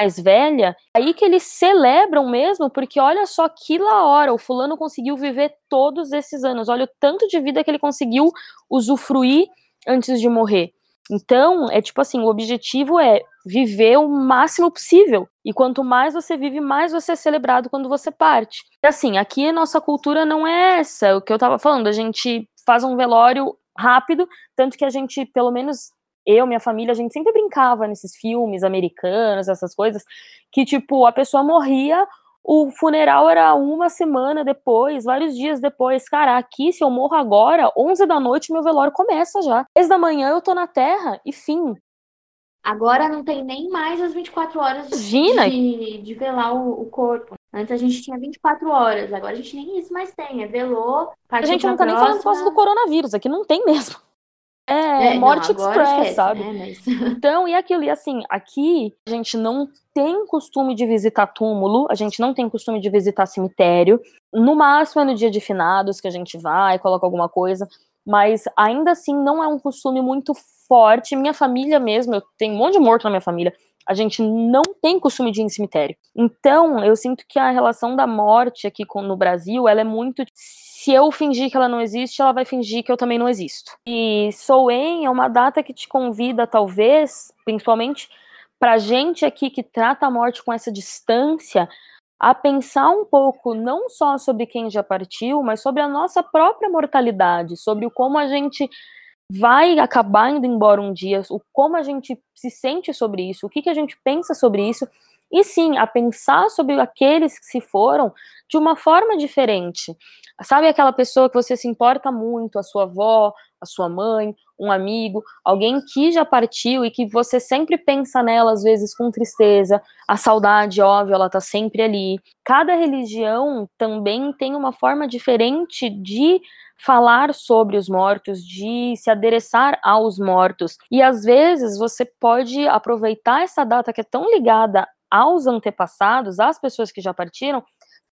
mais velha, aí que eles celebram mesmo, porque olha só que la hora, o fulano conseguiu viver todos esses anos, olha o tanto de vida que ele conseguiu usufruir antes de morrer. Então, é tipo assim, o objetivo é viver o máximo possível. E quanto mais você vive, mais você é celebrado quando você parte. E assim, aqui a nossa cultura não é essa, é o que eu tava falando, a gente faz um velório rápido, tanto que a gente, pelo menos eu, minha família, a gente sempre brincava nesses filmes americanos, essas coisas, que, tipo, a pessoa morria, o funeral era uma semana depois, vários dias depois. Cara, aqui, se eu morro agora, 11 da noite, meu velório começa já. 10 da manhã eu tô na terra e fim. Agora não tem nem mais as 24 horas de, de velar o, o, corpo. Antes a gente tinha 24 horas, agora a gente nem isso mais tem. É velou, A gente não tá próxima... nem falando do coronavírus, aqui não tem mesmo. É, é Morte não, Express, sabe? Né, mas... Então, e aquilo, e assim, aqui a gente não tem costume de visitar túmulo, a gente não tem costume de visitar cemitério. No máximo é no dia de finados que a gente vai, coloca alguma coisa, mas ainda assim não é um costume muito forte. Minha família mesmo, eu tenho um monte de morto na minha família, a gente não tem costume de ir em cemitério. Então, eu sinto que a relação da morte aqui no Brasil, ela é muito se eu fingir que ela não existe, ela vai fingir que eu também não existo. E Soen é uma data que te convida, talvez, principalmente para gente aqui que trata a morte com essa distância, a pensar um pouco não só sobre quem já partiu, mas sobre a nossa própria mortalidade, sobre o como a gente vai acabar indo embora um dia, o como a gente se sente sobre isso, o que, que a gente pensa sobre isso, e sim, a pensar sobre aqueles que se foram de uma forma diferente. Sabe aquela pessoa que você se importa muito, a sua avó, a sua mãe, um amigo, alguém que já partiu e que você sempre pensa nela, às vezes com tristeza, a saudade, óbvio, ela tá sempre ali. Cada religião também tem uma forma diferente de falar sobre os mortos, de se adereçar aos mortos. E às vezes você pode aproveitar essa data que é tão ligada aos antepassados, às pessoas que já partiram,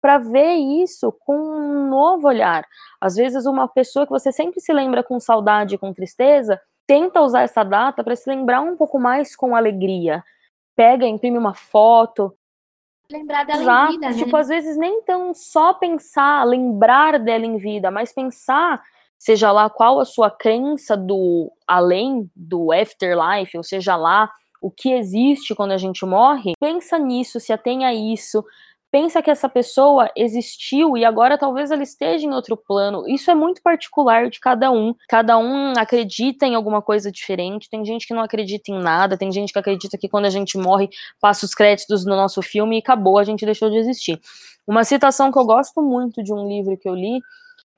para ver isso com um novo olhar. Às vezes, uma pessoa que você sempre se lembra com saudade e com tristeza, tenta usar essa data para se lembrar um pouco mais com alegria. Pega, imprime uma foto. Lembrar dela Exato. em vida, né? Tipo, às vezes nem tão só pensar, lembrar dela em vida, mas pensar, seja lá qual a sua crença do além, do afterlife, ou seja lá o que existe quando a gente morre, pensa nisso, se atenha a isso, pensa que essa pessoa existiu e agora talvez ela esteja em outro plano. Isso é muito particular de cada um. Cada um acredita em alguma coisa diferente. Tem gente que não acredita em nada, tem gente que acredita que quando a gente morre, passa os créditos no nosso filme e acabou, a gente deixou de existir. Uma citação que eu gosto muito de um livro que eu li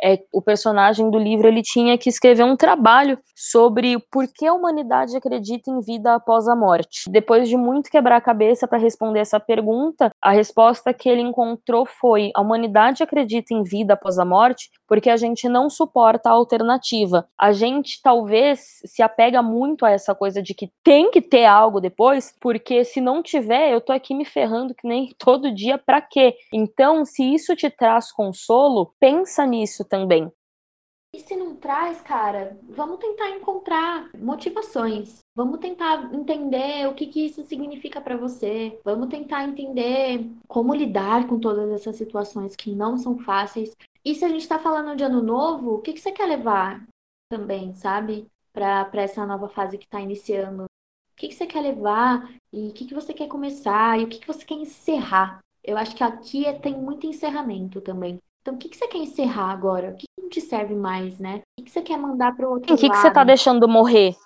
é, o personagem do livro ele tinha que escrever um trabalho sobre por que a humanidade acredita em vida após a morte. Depois de muito quebrar a cabeça para responder essa pergunta, a resposta que ele encontrou foi: a humanidade acredita em vida após a morte porque a gente não suporta a alternativa. A gente talvez se apega muito a essa coisa de que tem que ter algo depois, porque se não tiver, eu tô aqui me ferrando que nem todo dia para quê? Então, se isso te traz consolo, pensa nisso também. E se não traz, cara, vamos tentar encontrar motivações. Vamos tentar entender o que, que isso significa para você. Vamos tentar entender como lidar com todas essas situações que não são fáceis. E se a gente está falando de ano novo, o que, que você quer levar também, sabe? Para essa nova fase que está iniciando. O que, que você quer levar e o que, que você quer começar e o que, que você quer encerrar. Eu acho que aqui é, tem muito encerramento também. Então, o que, que você quer encerrar agora? O que, que não te serve mais, né? O que, que você quer mandar para o outro O que, que você tá deixando morrer?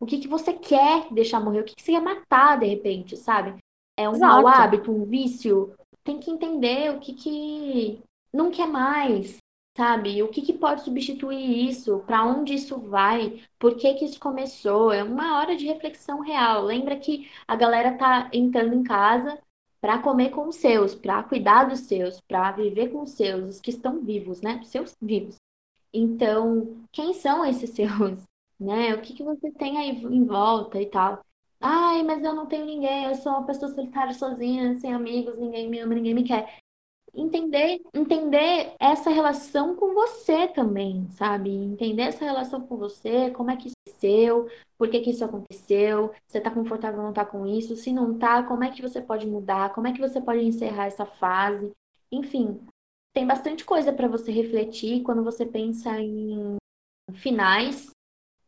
O que, que você quer deixar morrer? O que, que você quer matar, de repente, sabe? É um Exato. mau hábito, um vício. Tem que entender o que, que não quer mais, sabe? O que, que pode substituir isso? Para onde isso vai? Por que, que isso começou? É uma hora de reflexão real. Lembra que a galera tá entrando em casa para comer com os seus, para cuidar dos seus, para viver com os seus, os que estão vivos, né? Os seus vivos. Então, quem são esses seus? Né? O que, que você tem aí em volta e tal? Ai, mas eu não tenho ninguém, eu sou uma pessoa solitária sozinha, sem amigos, ninguém me ama, ninguém me quer entender, entender essa relação com você também, sabe? Entender essa relação com você, como é que isso aconteceu, por que que isso aconteceu, você tá confortável ou não tá com isso, se não tá, como é que você pode mudar, como é que você pode encerrar essa fase. Enfim, tem bastante coisa para você refletir quando você pensa em finais,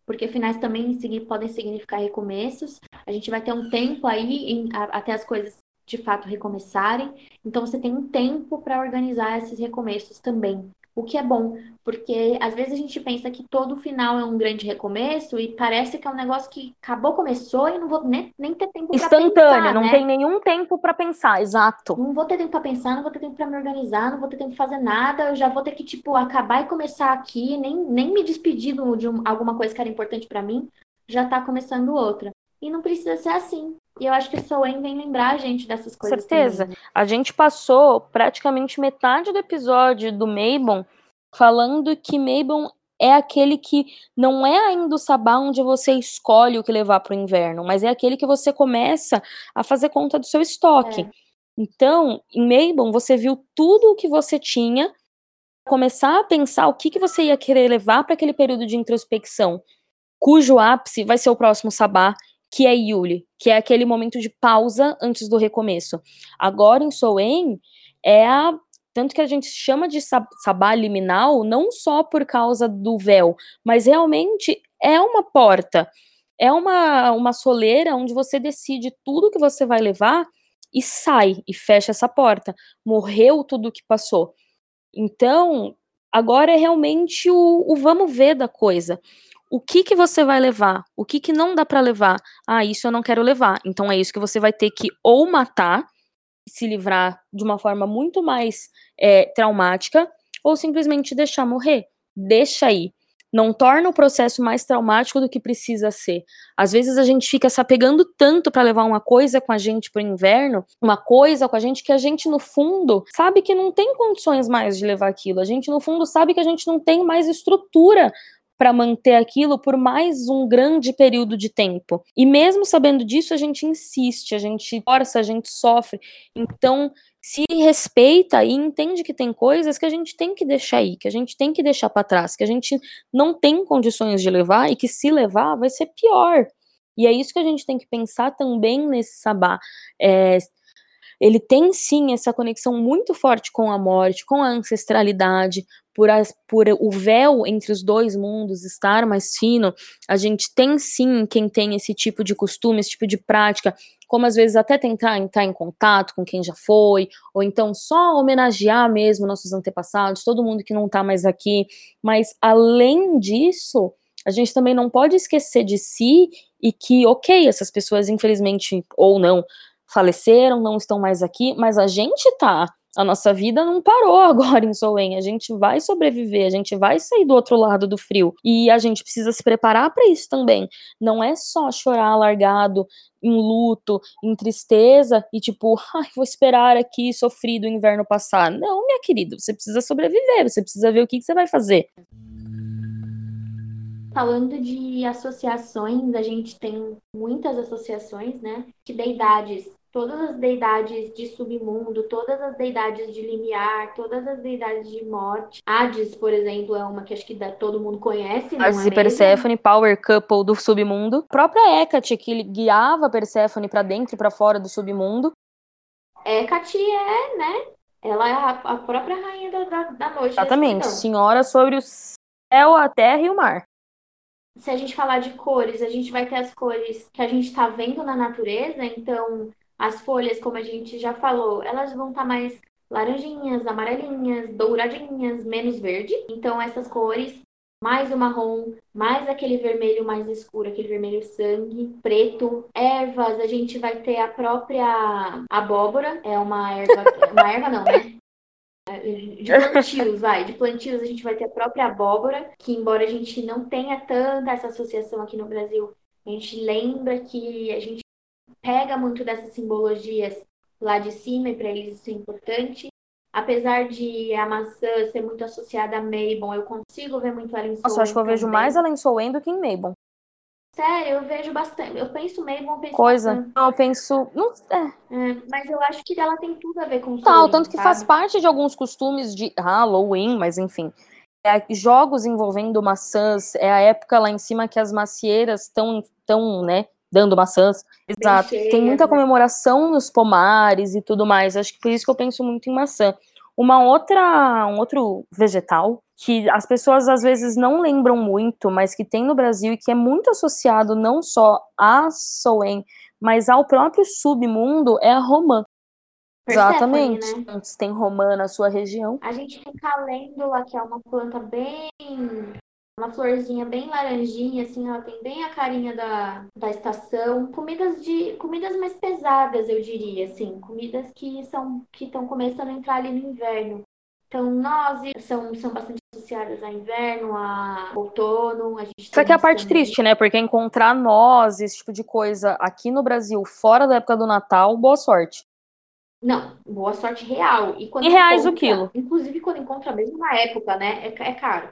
porque finais também podem significar recomeços. A gente vai ter um tempo aí em, até as coisas de fato recomeçarem. Então você tem um tempo para organizar esses recomeços também. O que é bom, porque às vezes a gente pensa que todo final é um grande recomeço e parece que é um negócio que acabou, começou e não vou nem, nem ter tempo para pensar. Instantâneo, não né? tem nenhum tempo para pensar, exato. Não vou ter tempo para pensar, não vou ter tempo para me organizar, não vou ter tempo para fazer nada, eu já vou ter que, tipo, acabar e começar aqui, nem, nem me despedir de um, alguma coisa que era importante para mim, já tá começando outra. E não precisa ser assim. E eu acho que o Soen vem lembrar a gente dessas coisas. Certeza. Também. A gente passou praticamente metade do episódio do Mabon falando que Mabon é aquele que não é ainda o sabá onde você escolhe o que levar para o inverno, mas é aquele que você começa a fazer conta do seu estoque. É. Então, em Mabon, você viu tudo o que você tinha, começar a pensar o que, que você ia querer levar para aquele período de introspecção, cujo ápice vai ser o próximo sabá, que é Yuli, que é aquele momento de pausa antes do recomeço. Agora em Soen é a tanto que a gente chama de sabá liminal não só por causa do véu, mas realmente é uma porta, é uma, uma soleira onde você decide tudo que você vai levar e sai e fecha essa porta. Morreu tudo que passou. Então, agora é realmente o, o vamos ver da coisa o que que você vai levar, o que que não dá para levar. Ah, isso eu não quero levar. Então é isso que você vai ter que ou matar, se livrar de uma forma muito mais é, traumática, ou simplesmente deixar morrer. Deixa aí. Não torna o processo mais traumático do que precisa ser. Às vezes a gente fica se apegando tanto para levar uma coisa com a gente pro inverno, uma coisa com a gente que a gente no fundo sabe que não tem condições mais de levar aquilo. A gente no fundo sabe que a gente não tem mais estrutura para manter aquilo por mais um grande período de tempo. E mesmo sabendo disso, a gente insiste, a gente força, a gente sofre. Então, se respeita e entende que tem coisas que a gente tem que deixar aí, que a gente tem que deixar para trás, que a gente não tem condições de levar e que se levar vai ser pior. E é isso que a gente tem que pensar também nesse sabá. É, ele tem sim essa conexão muito forte com a morte, com a ancestralidade, por, as, por o véu entre os dois mundos estar mais fino, a gente tem sim quem tem esse tipo de costume, esse tipo de prática, como às vezes até tentar entrar em contato com quem já foi, ou então só homenagear mesmo nossos antepassados, todo mundo que não está mais aqui. Mas além disso, a gente também não pode esquecer de si e que, ok, essas pessoas, infelizmente, ou não, faleceram, não estão mais aqui, mas a gente tá. A nossa vida não parou agora em Soen. A gente vai sobreviver, a gente vai sair do outro lado do frio. E a gente precisa se preparar para isso também. Não é só chorar largado, em luto, em tristeza e tipo, ai, vou esperar aqui sofrido o inverno passar. Não, minha querida, você precisa sobreviver, você precisa ver o que, que você vai fazer. Falando de associações, a gente tem muitas associações, né? De deidades. Todas as deidades de submundo, todas as deidades de limiar, todas as deidades de morte. Hades, por exemplo, é uma que acho que todo mundo conhece, Hades é e Persephone, power couple do submundo. A própria Hecate, que guiava Persephone para dentro e para fora do submundo. Hecate é, né? Ela é a, a própria rainha da, da, da noite. Exatamente. Senhora sobre o céu, a terra e o mar se a gente falar de cores, a gente vai ter as cores que a gente está vendo na natureza, então as folhas, como a gente já falou, elas vão estar tá mais laranjinhas, amarelinhas, douradinhas, menos verde. Então essas cores, mais o marrom, mais aquele vermelho mais escuro, aquele vermelho sangue, preto, ervas, a gente vai ter a própria abóbora, é uma erva, uma erva não, né? de plantios, vai, de plantios a gente vai ter a própria abóbora, que embora a gente não tenha tanta essa associação aqui no Brasil, a gente lembra que a gente pega muito dessas simbologias lá de cima e para eles isso é importante. Apesar de a maçã ser muito associada a Mabon, eu consigo ver muito ela em Nossa, acho que eu também. vejo mais ela em Soen do que em Mabon. Sério, eu vejo bastante. Eu penso mesmo, eu penso Coisa. bastante. Não, eu penso. Não, é. É, mas eu acho que ela tem tudo a ver com Tal, tanto que sabe? faz parte de alguns costumes de Halloween, mas enfim. É, jogos envolvendo maçãs, é a época lá em cima que as macieiras estão, tão, né, dando maçãs. Exato. Cheia, tem muita né? comemoração nos pomares e tudo mais. Acho que por isso que eu penso muito em maçã. Uma outra, um outro vegetal que as pessoas às vezes não lembram muito, mas que tem no Brasil e que é muito associado não só a Soen, mas ao próprio submundo é a romã. Exatamente. Né? Tem romã na sua região. A gente tem calêndula, que é uma planta bem uma florzinha bem laranjinha, assim, ela tem bem a carinha da, da estação. Comidas de comidas mais pesadas, eu diria, assim, comidas que são que estão começando a entrar ali no inverno. Então, nozes são, são bastante associadas a inverno, a outono. A gente Isso aqui é a parte também. triste, né? Porque encontrar nozes, esse tipo de coisa aqui no Brasil, fora da época do Natal, boa sorte. Não, boa sorte real. E, e reais encontra, o quilo. Inclusive, quando encontra mesmo na época, né? É, é caro.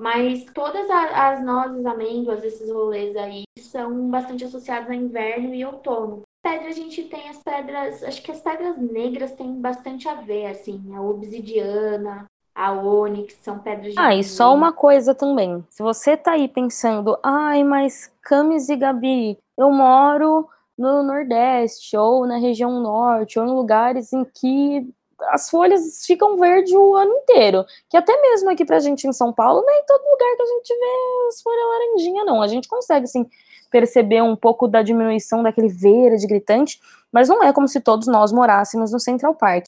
Mas todas as nozes, amêndoas, esses rolês aí, são bastante associados a inverno e outono. Pedra, a gente tem as pedras, acho que as pedras negras têm bastante a ver, assim, a obsidiana, a ônix, são pedras de. Ah, e só uma coisa também. Se você tá aí pensando, ai, mas Camis e Gabi, eu moro no Nordeste, ou na região Norte, ou em lugares em que as folhas ficam verdes o ano inteiro. Que até mesmo aqui pra gente em São Paulo, nem todo lugar que a gente vê as folhas laranjinha, não. A gente consegue, assim, perceber um pouco da diminuição daquele verde gritante, mas não é como se todos nós morássemos no Central Park.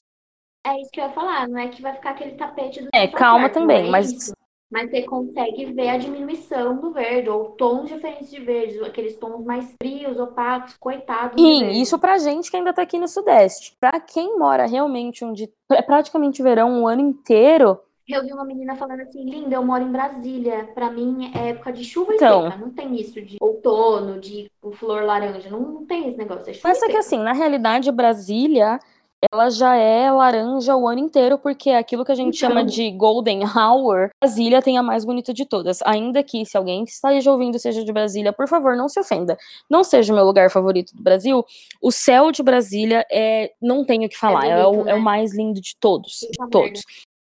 É isso que eu ia falar, não é que vai ficar aquele tapete do É, Central calma Park, também, é mas mas você consegue ver a diminuição do verde, ou tons diferentes de verde, aqueles tons mais frios, opacos, coitados. Sim, isso pra gente que ainda tá aqui no Sudeste. Pra quem mora realmente onde é praticamente verão o ano inteiro. Eu vi uma menina falando assim, linda, eu moro em Brasília. Pra mim é época de chuva então, e seca. Não tem isso de outono, de flor laranja. Não, não tem esse negócio. É chuva Mas é que assim, na realidade, Brasília ela já é laranja o ano inteiro, porque é aquilo que a gente então... chama de Golden Hour, Brasília tem a mais bonita de todas. Ainda que, se alguém esteja ouvindo seja de Brasília, por favor, não se ofenda. Não seja o meu lugar favorito do Brasil. O céu de Brasília é. Não tenho o que falar, é, bonito, é, o, né? é, o, mais lindo de todos. De todos.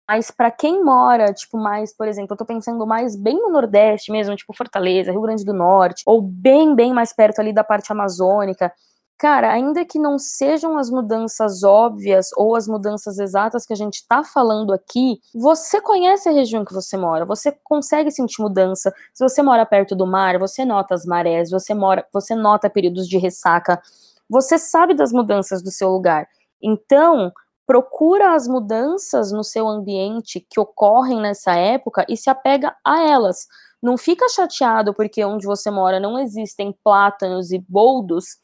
Mas para quem mora, tipo, mais, por exemplo, eu tô pensando mais bem no Nordeste mesmo, tipo Fortaleza, Rio Grande do Norte, ou bem, bem mais perto ali da parte amazônica, cara, ainda que não sejam as mudanças óbvias ou as mudanças exatas que a gente está falando aqui, você conhece a região que você mora, você consegue sentir mudança. Se você mora perto do mar, você nota as marés, você mora, você nota períodos de ressaca, você sabe das mudanças do seu lugar. Então, procura as mudanças no seu ambiente que ocorrem nessa época e se apega a elas. Não fica chateado porque onde você mora não existem plátanos e boldos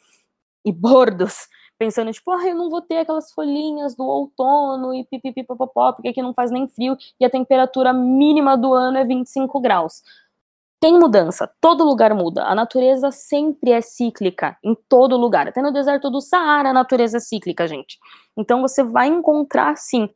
e bordos, pensando, tipo, ah, eu não vou ter aquelas folhinhas do outono e pipipipopopó, porque aqui não faz nem frio e a temperatura mínima do ano é 25 graus. Tem mudança, todo lugar muda. A natureza sempre é cíclica, em todo lugar. Até no deserto do Saara a natureza é cíclica, gente. Então você vai encontrar sim.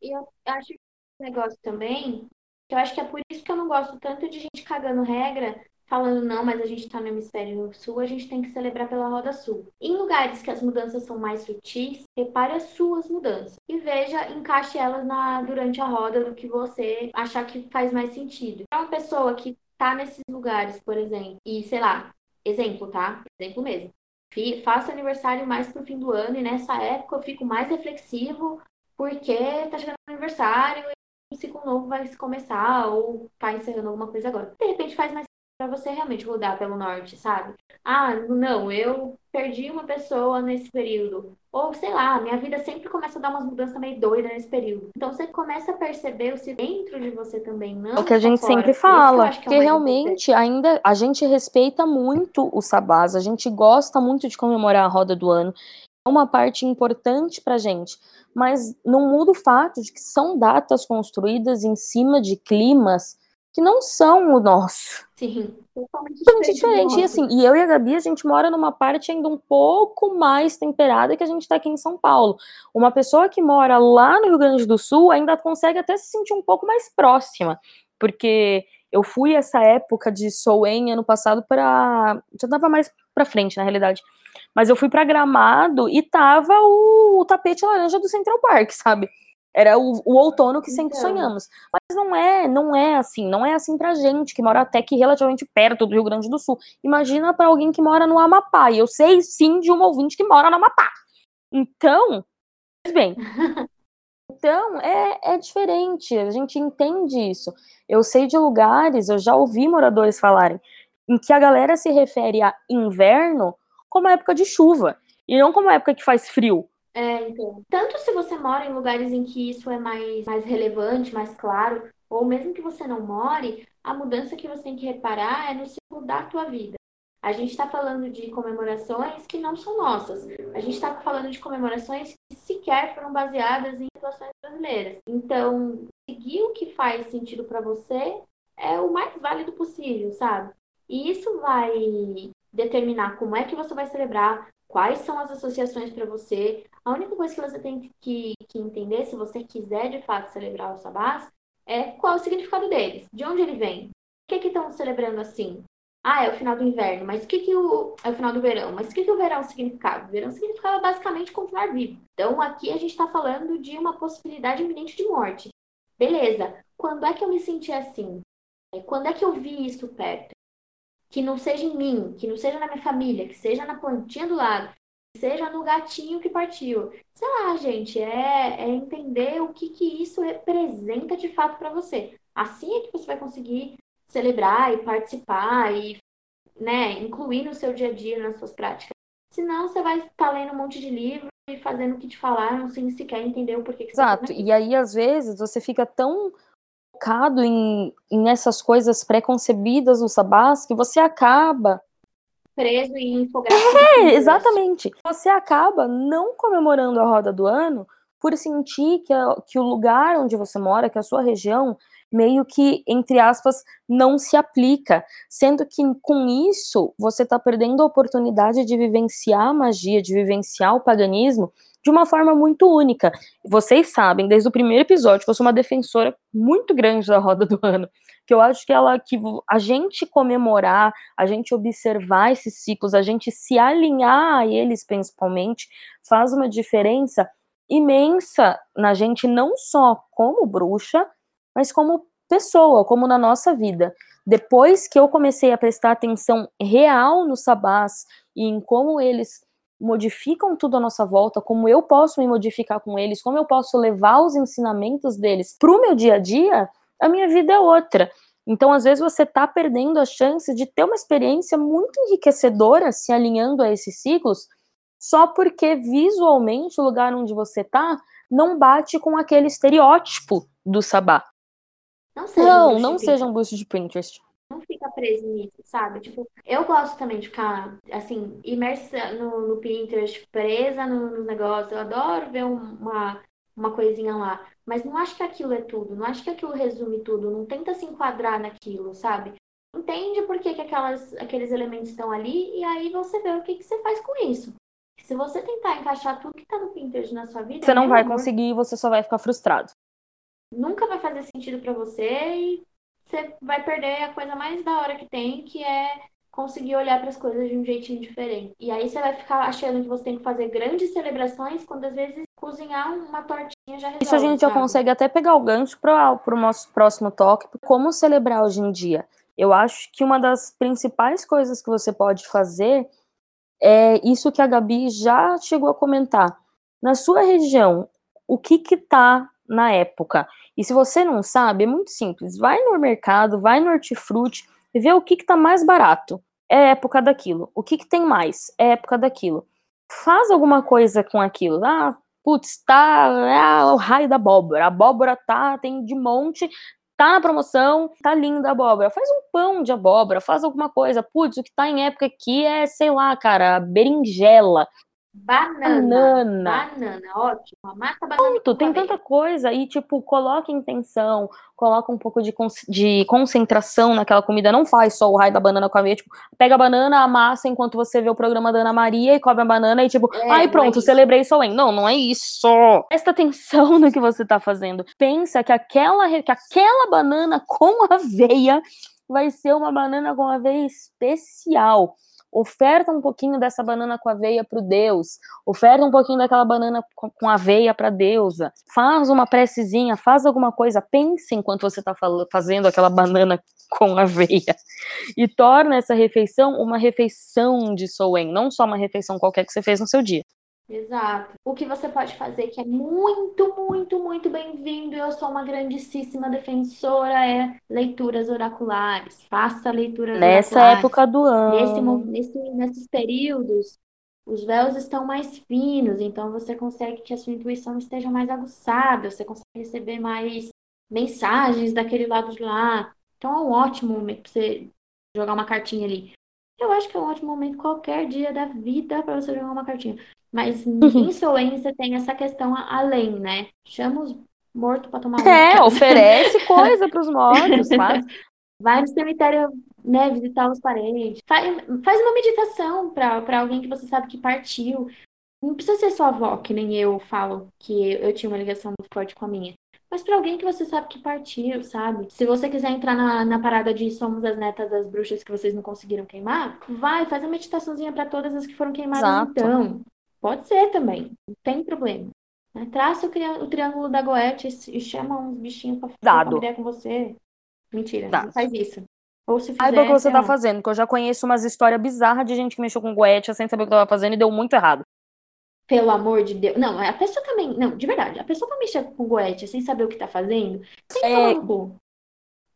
E eu acho que negócio também, eu acho que é por isso que eu não gosto tanto de gente cagando regra, falando, não, mas a gente está no hemisfério sul, a gente tem que celebrar pela roda sul. Em lugares que as mudanças são mais sutis, repare as suas mudanças e veja, encaixe elas na, durante a roda do que você achar que faz mais sentido. É uma pessoa que está nesses lugares, por exemplo, e sei lá, exemplo, tá? Exemplo mesmo. Faço aniversário mais pro fim do ano e nessa época eu fico mais reflexivo porque tá chegando o aniversário um ciclo novo vai começar ou tá encerrando alguma coisa agora. De repente faz mais para você realmente rodar pelo norte, sabe? Ah, não, eu perdi uma pessoa nesse período. Ou, sei lá, minha vida sempre começa a dar umas mudanças meio doidas nesse período. Então você começa a perceber se dentro de você também não. É o que a gente fora. sempre fala. Que porque é realmente ainda a gente respeita muito o sabás, a gente gosta muito de comemorar a roda do ano. É uma parte importante pra gente. Mas não muda o fato de que são datas construídas em cima de climas que não são o nosso. Sim, totalmente diferente. diferente. E assim, e eu e a Gabi, a gente mora numa parte ainda um pouco mais temperada que a gente está aqui em São Paulo. Uma pessoa que mora lá no Rio Grande do Sul ainda consegue até se sentir um pouco mais próxima, porque eu fui essa época de Soen ano passado para já tava mais para frente, na realidade. Mas eu fui para Gramado e tava o, o tapete laranja do Central Park, sabe? Era o, o outono que sempre então. sonhamos. Mas não é, não é assim, não é assim pra gente que mora até que relativamente perto do Rio Grande do Sul. Imagina para alguém que mora no Amapá. E eu sei sim de um ouvinte que mora no Amapá. Então, bem. Então, é, é diferente, a gente entende isso. Eu sei de lugares, eu já ouvi moradores falarem, em que a galera se refere a inverno como época de chuva, e não como época que faz frio. É, então. Tanto se você mora em lugares em que isso é mais, mais relevante, mais claro, ou mesmo que você não more, a mudança que você tem que reparar é no ciclo da tua vida. A gente está falando de comemorações que não são nossas. A gente está falando de comemorações que sequer foram baseadas em situações brasileiras. Então, seguir o que faz sentido para você é o mais válido possível, sabe? E isso vai determinar como é que você vai celebrar, quais são as associações para você. A única coisa que você tem que, que, entender, se você quiser de fato celebrar o sabás, é qual é o significado deles, de onde ele vem. Por que que estão celebrando assim? Ah, é o final do inverno, mas o que que o... é o final do verão? Mas o que que o verão significava? O verão significava basicamente continuar vivo. Então, aqui a gente está falando de uma possibilidade iminente de morte. Beleza, quando é que eu me senti assim? Quando é que eu vi isso perto? Que não seja em mim, que não seja na minha família, que seja na plantinha do lado, que seja no gatinho que partiu. Sei lá, gente, é, é entender o que, que isso representa de fato para você. Assim é que você vai conseguir celebrar e participar e né, incluir no seu dia a dia, nas suas práticas. Senão você vai estar lendo um monte de livro e fazendo o que te falaram sem sequer entender o porquê que Exato. Você tá e aí, às vezes, você fica tão focado em, em essas coisas pré-concebidas do sabás que você acaba preso em infográfico. É, exatamente. Você acaba não comemorando a roda do ano por sentir que, a, que o lugar onde você mora, que a sua região, meio que, entre aspas, não se aplica. Sendo que com isso você está perdendo a oportunidade de vivenciar a magia, de vivenciar o paganismo de uma forma muito única. Vocês sabem, desde o primeiro episódio, que eu sou uma defensora muito grande da roda do ano. Que eu acho que ela que a gente comemorar, a gente observar esses ciclos, a gente se alinhar a eles principalmente, faz uma diferença imensa na gente, não só como bruxa, mas como pessoa, como na nossa vida. Depois que eu comecei a prestar atenção real no sabás e em como eles modificam tudo à nossa volta, como eu posso me modificar com eles, como eu posso levar os ensinamentos deles para o meu dia a dia, a minha vida é outra. Então, às vezes, você está perdendo a chance de ter uma experiência muito enriquecedora se alinhando a esses ciclos, só porque visualmente o lugar onde você está não bate com aquele estereótipo do sabá. Não, Não, não seja um boost de Pinterest. Preso nisso, sabe? Tipo, eu gosto também de ficar, assim, imersa no, no Pinterest, presa no- nos negócios. Eu adoro ver um- uma, uma coisinha lá. Mas não acho que aquilo é tudo. Não acho que aquilo resume tudo. Não tenta se enquadrar naquilo, sabe? Entende por que, que aquelas, aqueles elementos estão ali e aí você vê o que, que você faz com isso. Se você tentar encaixar tudo que tá no Pinterest na sua vida, Você não meu vai amor, conseguir e você só vai ficar frustrado. nunca vai fazer sentido pra você e você vai perder a coisa mais da hora que tem, que é conseguir olhar para as coisas de um jeitinho diferente. E aí você vai ficar achando que você tem que fazer grandes celebrações, quando às vezes cozinhar uma tortinha já resolve, Isso a gente já sabe? consegue até pegar o gancho para o nosso próximo toque. Como celebrar hoje em dia? Eu acho que uma das principais coisas que você pode fazer é isso que a Gabi já chegou a comentar. Na sua região, o que que tá na época? E se você não sabe, é muito simples. Vai no mercado, vai no hortifruti e vê o que que tá mais barato. É época daquilo. O que que tem mais? É época daquilo. Faz alguma coisa com aquilo. Ah, putz, tá ah, o raio da abóbora. A abóbora tá, tem de monte, tá na promoção, tá linda a abóbora. Faz um pão de abóbora, faz alguma coisa. Putz, o que tá em época aqui é, sei lá, cara, berinjela, Banana. banana. Banana, ótimo. Mata a banana Pronto, tem tanta coisa e, tipo, coloca intenção, coloca um pouco de, de concentração naquela comida. Não faz só o raio da banana com a aveia, tipo, pega a banana, amassa enquanto você vê o programa da Ana Maria e come a banana e, tipo, É, ai, é pronto, isso. celebrei Soen. Não, não é isso. Presta atenção no que você tá fazendo. Pensa que aquela, que aquela banana com aveia vai ser uma banana com aveia especial. Oferta um pouquinho dessa banana com aveia pro Deus. Oferta um pouquinho daquela banana com aveia pra deusa. Faz uma precezinha, faz alguma coisa. Pense enquanto você tá fal- fazendo aquela banana com aveia. E torna essa refeição uma refeição de Soen, não só uma refeição qualquer que você fez no seu dia. Exato. O que você pode fazer, que é muito, muito, muito bem-vindo, eu sou uma grandíssima defensora, é leituras oraculares. Faça leituras Nessa oraculares. época do Nesse, ano. nesse, nesses períodos, os véus estão mais finos, então você consegue que a sua intuição esteja mais aguçada, você consegue receber mais mensagens daquele lado de lá. Então é um ótimo momento para você jogar uma cartinha ali. Eu acho que é um ótimo momento qualquer dia da vida para você jogar uma cartinha. Mas em você tem essa questão a- além, né? Chama os mortos para tomar É, um. oferece coisa pros mortos, faz. Vai no cemitério, né, visitar os parentes. Faz, faz uma meditação para alguém que você sabe que partiu. Não precisa ser sua avó, que nem eu falo que eu, eu tinha uma ligação muito forte com a minha. Mas para alguém que você sabe que partiu, sabe? Se você quiser entrar na, na parada de somos as netas das bruxas que vocês não conseguiram queimar, vai, faz uma meditaçãozinha para todas as que foram queimadas Exato. então. Pode ser também, não tem problema. né? Traça o, cria- o triângulo da Goethe e chama uns bichinhos pra Dado. com você. Mentira, Dado. não faz isso. Ou se fizer, Saiba o que você tá ferrou. fazendo, que eu já conheço umas histórias bizarras de gente que mexeu com goetia sem saber o que tava fazendo e deu muito errado. Pelo amor de Deus. Não, a pessoa também. Não, de verdade. A pessoa pra mexer com Goethe sem saber o que tá fazendo, tem É.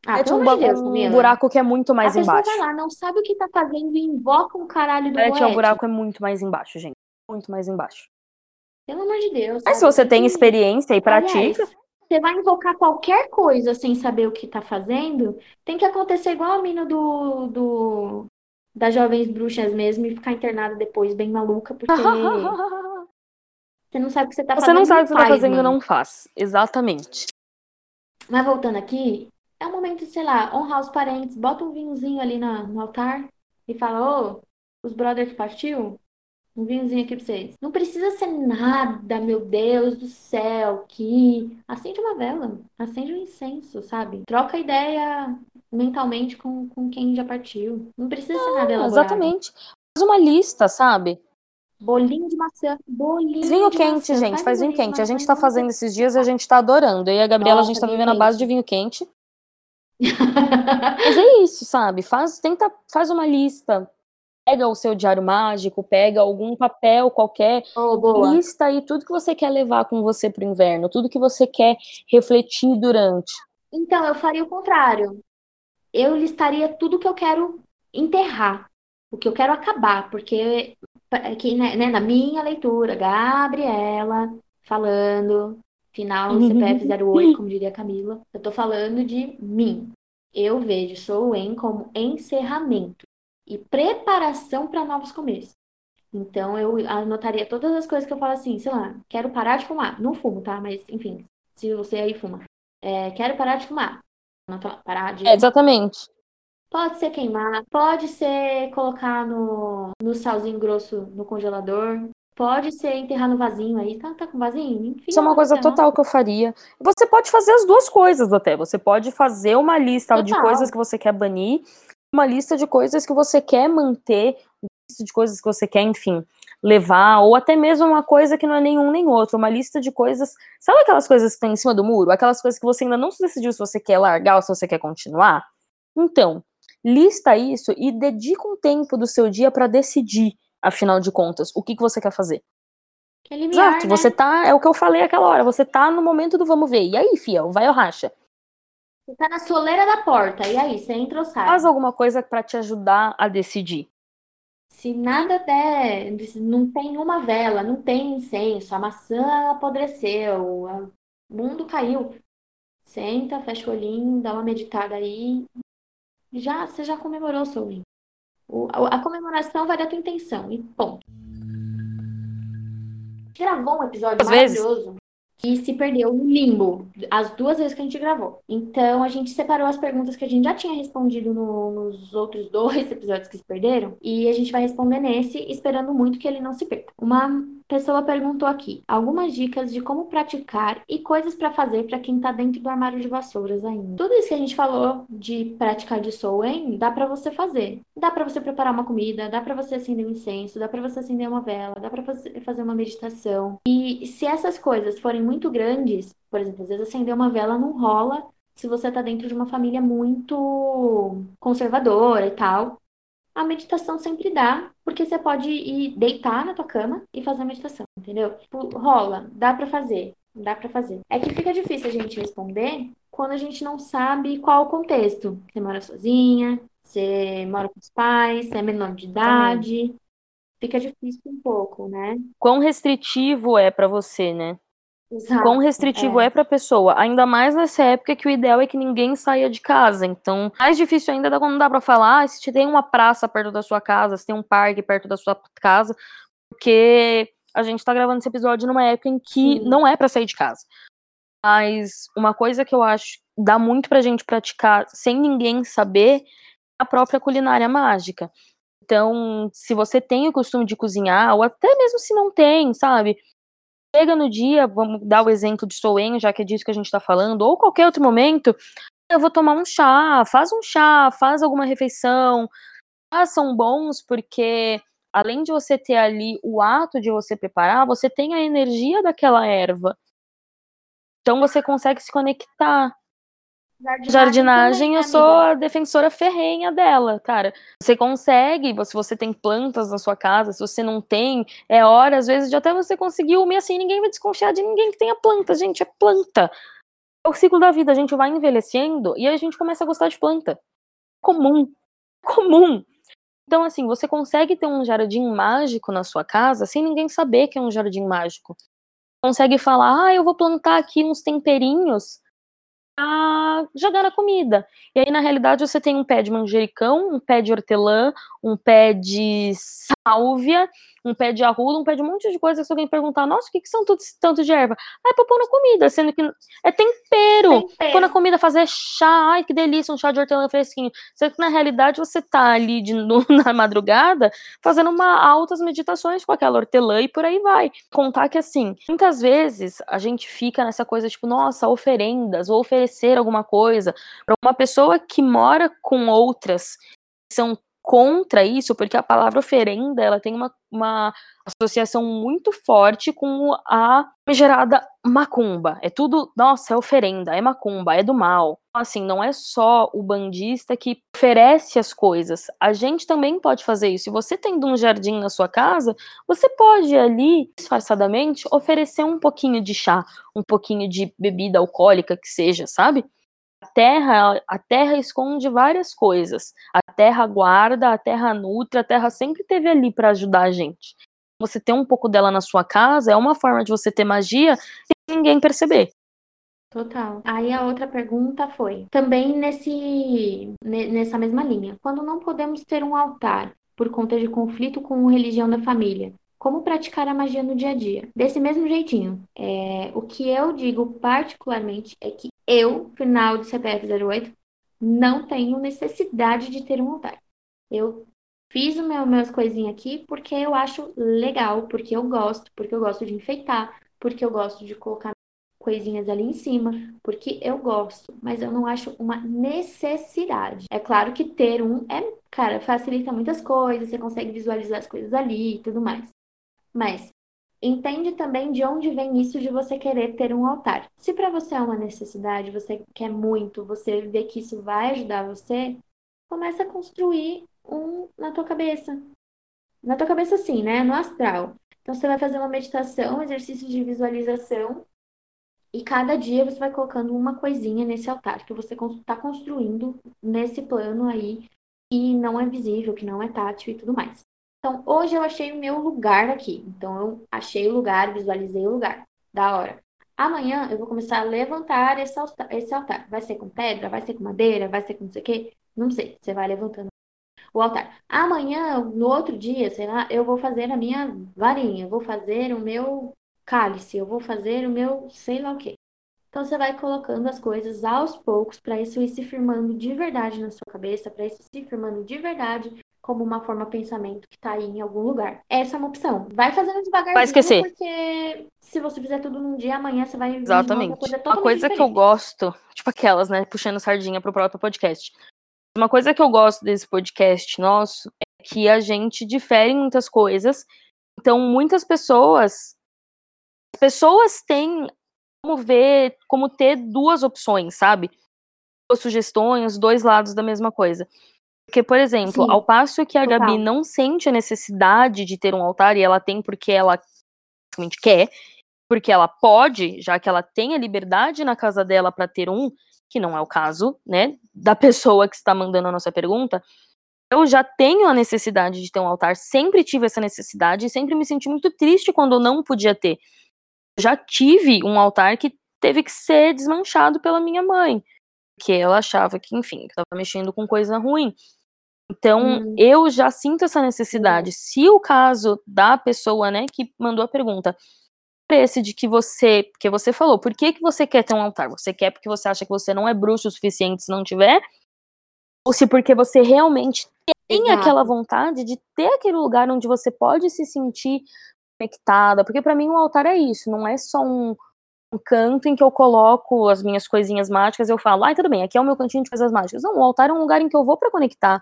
Ah, é pelo um, Deus, um buraco que é muito mais a pessoa embaixo. vai lá, não sabe o que tá fazendo e invoca um caralho do Goetia, o Goethe. buraco é muito mais embaixo, gente. Muito mais embaixo. Pelo amor de Deus. Mas se você tem experiência e pratica, Aliás, você vai invocar qualquer coisa sem saber o que tá fazendo, tem que acontecer igual a mina do, do das jovens bruxas mesmo e ficar internada depois bem maluca, porque você não sabe o que você tá você fazendo. não sabe o que você tá faz, fazendo, mano. não faz. Exatamente. Mas voltando aqui, é um momento, sei lá, honrar os parentes, bota um vinhozinho ali na- no altar e fala, ô, os brother que partiu, um vinhozinho aqui pra vocês. Não precisa ser nada, meu Deus do céu, que acende uma vela, acende um incenso, sabe? Troca ideia mentalmente com, com quem já partiu. Não precisa ser nada elaborado. Exatamente. Faz uma lista, sabe? Bolinho de maçã, bolinho vinho de quente, maçã. gente. Faz Faz vinho quente. A gente tá fazendo esses dias e a gente tá adorando. Eu e a Gabriela, a gente Nossa, tá vivendo a base de vinho quente. Mas é isso, sabe? Faz, tenta, faz uma lista. Pega o seu diário mágico, pega algum papel qualquer, oh, lista aí tudo que você quer levar com você pro inverno, tudo que você quer refletir durante. Então, eu faria o contrário. Eu listaria tudo que eu quero enterrar, o que eu quero acabar, porque aqui, né, né, na minha leitura, Gabriela falando, final CPF 08, como diria Camila, eu tô falando de mim. Eu vejo Sou em como encerramento e preparação para novos começos. Então eu anotaria todas as coisas que eu falo assim, sei lá, quero parar de fumar. Não fumo, tá? Mas enfim, se você aí fuma. É, quero parar de fumar. Parar de. É, exatamente. Pode ser queimar, pode ser colocar no, no salzinho grosso no congelador, pode ser enterrar no vasinho aí. Tá, tá com vasinho? Enfim, Isso é uma coisa total que eu faria. Você pode fazer as duas coisas até. Você pode fazer uma lista total. de coisas que você quer banir uma lista de coisas que você quer manter, uma lista de coisas que você quer, enfim, levar, ou até mesmo uma coisa que não é nenhum nem outro, uma lista de coisas. Sabe aquelas coisas que estão em cima do muro? Aquelas coisas que você ainda não se decidiu se você quer largar ou se você quer continuar? Então, lista isso e dedica um tempo do seu dia para decidir, afinal de contas, o que, que você quer fazer. Que limiar, Exato, né? você tá, é o que eu falei aquela hora, você tá no momento do vamos ver. E aí, fiel, vai ou racha? Você tá na soleira da porta, e aí, você entra ou sai? Faz alguma coisa para te ajudar a decidir. Se nada der, não tem uma vela, não tem incenso, a maçã apodreceu, o mundo caiu. Senta, fecha o olhinho, dá uma meditada aí. Já, você já comemorou o seu win. A comemoração vai da tua intenção, e ponto. Gravou um episódio Às maravilhoso vezes que se perdeu no limbo as duas vezes que a gente gravou. Então a gente separou as perguntas que a gente já tinha respondido no, nos outros dois episódios que se perderam e a gente vai responder nesse, esperando muito que ele não se perca. Uma pessoa perguntou aqui algumas dicas de como praticar e coisas para fazer para quem tá dentro do armário de vassouras ainda. Tudo isso que a gente falou de praticar de Soen, dá para você fazer. Dá para você preparar uma comida, dá para você acender um incenso, dá para você acender uma vela, dá para fazer uma meditação. E se essas coisas forem muito grandes, por exemplo, às vezes acender uma vela não rola se você tá dentro de uma família muito conservadora e tal a meditação sempre dá, porque você pode ir deitar na tua cama e fazer a meditação, entendeu? Tipo, rola, dá para fazer, dá para fazer. É que fica difícil a gente responder quando a gente não sabe qual o contexto. Você mora sozinha, você mora com os pais, você é menor de idade. Também. Fica difícil um pouco, né? Quão restritivo é para você, né? Exato, quão restritivo é, é para a pessoa. Ainda mais nessa época que o ideal é que ninguém saia de casa. Então, mais difícil ainda é quando dá para falar ah, se tem uma praça perto da sua casa, se tem um parque perto da sua casa, porque a gente tá gravando esse episódio numa época em que Sim. não é para sair de casa. Mas uma coisa que eu acho dá muito pra gente praticar sem ninguém saber é a própria culinária mágica. Então, se você tem o costume de cozinhar, ou até mesmo se não tem, sabe? Chega no dia, vamos dar o exemplo de Soen, já que é disso que a gente está falando, ou qualquer outro momento, eu vou tomar um chá, faz um chá, faz alguma refeição. são bons porque além de você ter ali o ato de você preparar, você tem a energia daquela erva. Então você consegue se conectar. Jardinagem, Jardinagem eu sou amiga. a defensora ferrenha dela, cara. Você consegue, se você tem plantas na sua casa, se você não tem, é hora, às vezes, de até você conseguir uma assim, ninguém vai desconfiar de ninguém que tenha planta, gente, é planta. É o ciclo da vida, a gente vai envelhecendo e a gente começa a gostar de planta. Comum. Comum. Então, assim, você consegue ter um jardim mágico na sua casa sem ninguém saber que é um jardim mágico. Consegue falar, ah, eu vou plantar aqui uns temperinhos jogar na comida. E aí, na realidade, você tem um pé de manjericão, um pé de hortelã, um pé de sálvia, um pé de arruda, um pé de um monte de coisa que se alguém perguntar, nossa, o que, que são tudo tanto de erva? Ah, é pra pôr na comida, sendo que é tempero. Tempero. Pôr na comida, fazer chá, ai, que delícia, um chá de hortelã fresquinho. Sendo que, na realidade, você tá ali de, no, na madrugada fazendo uma altas meditações com aquela hortelã e por aí vai. Contar que, assim, muitas vezes a gente fica nessa coisa, tipo, nossa, oferendas, ou oferecer alguma coisa para uma pessoa que mora com outras, que são contra isso, porque a palavra oferenda, ela tem uma, uma associação muito forte com a gerada macumba. É tudo, nossa, é oferenda, é macumba, é do mal. Assim, não é só o bandista que oferece as coisas. A gente também pode fazer isso. Se você tendo um jardim na sua casa, você pode ali, disfarçadamente, oferecer um pouquinho de chá, um pouquinho de bebida alcoólica que seja, sabe? A terra, a terra esconde várias coisas. A terra guarda, a terra nutre, a terra sempre esteve ali para ajudar a gente você ter um pouco dela na sua casa é uma forma de você ter magia e ninguém perceber. Total. Aí a outra pergunta foi, também nesse nessa mesma linha. Quando não podemos ter um altar por conta de conflito com a religião da família, como praticar a magia no dia a dia? Desse mesmo jeitinho. É, o que eu digo particularmente é que eu, final de CPF 08, não tenho necessidade de ter um altar. Eu Fiz o meu, meus coisinhas aqui porque eu acho legal, porque eu gosto, porque eu gosto de enfeitar, porque eu gosto de colocar coisinhas ali em cima, porque eu gosto, mas eu não acho uma necessidade. É claro que ter um é, cara, facilita muitas coisas, você consegue visualizar as coisas ali e tudo mais. Mas entende também de onde vem isso de você querer ter um altar. Se para você é uma necessidade, você quer muito, você vê que isso vai ajudar você, começa a construir um na tua cabeça. Na tua cabeça, sim, né? No astral. Então, você vai fazer uma meditação, um exercício de visualização, e cada dia você vai colocando uma coisinha nesse altar que você está construindo nesse plano aí, que não é visível, que não é tátil e tudo mais. Então, hoje eu achei o meu lugar aqui. Então, eu achei o lugar, visualizei o lugar. Da hora. Amanhã eu vou começar a levantar esse altar, esse altar. Vai ser com pedra, vai ser com madeira, vai ser com não sei o quê? Não sei. Você vai levantando o altar. Amanhã, no outro dia, sei lá, eu vou fazer a minha varinha, eu vou fazer o meu cálice, eu vou fazer o meu sei lá o quê. Então você vai colocando as coisas aos poucos para isso ir se firmando de verdade na sua cabeça, para isso se firmando de verdade como uma forma de pensamento que está aí em algum lugar. Essa é uma opção. Vai fazendo devagarzinho, vai esquecer. porque se você fizer tudo num dia, amanhã você vai Exatamente. Uma coisa, uma coisa que eu gosto, tipo aquelas, né, puxando sardinha pro próprio podcast. Uma coisa que eu gosto desse podcast nosso é que a gente difere em muitas coisas. Então, muitas pessoas. Pessoas têm como ver, como ter duas opções, sabe? Duas sugestões, dois lados da mesma coisa. Porque, por exemplo, Sim, ao passo que a total. Gabi não sente a necessidade de ter um altar, e ela tem porque ela quer, porque ela pode, já que ela tem a liberdade na casa dela para ter um, que não é o caso, né, da pessoa que está mandando a nossa pergunta, eu já tenho a necessidade de ter um altar, sempre tive essa necessidade e sempre me senti muito triste quando eu não podia ter. Já tive um altar que teve que ser desmanchado pela minha mãe, que ela achava que, enfim, estava mexendo com coisa ruim. Então, hum. eu já sinto essa necessidade. Se o caso da pessoa, né, que mandou a pergunta, esse de que você, que você falou, por que, que você quer ter um altar? Você quer porque você acha que você não é bruxo o suficiente se não tiver? Ou se porque você realmente tem Exato. aquela vontade de ter aquele lugar onde você pode se sentir conectada? Porque para mim um altar é isso, não é só um, um canto em que eu coloco as minhas coisinhas mágicas, eu falo, ai, ah, tudo bem, aqui é o meu cantinho de coisas mágicas. Não, o altar é um lugar em que eu vou para conectar,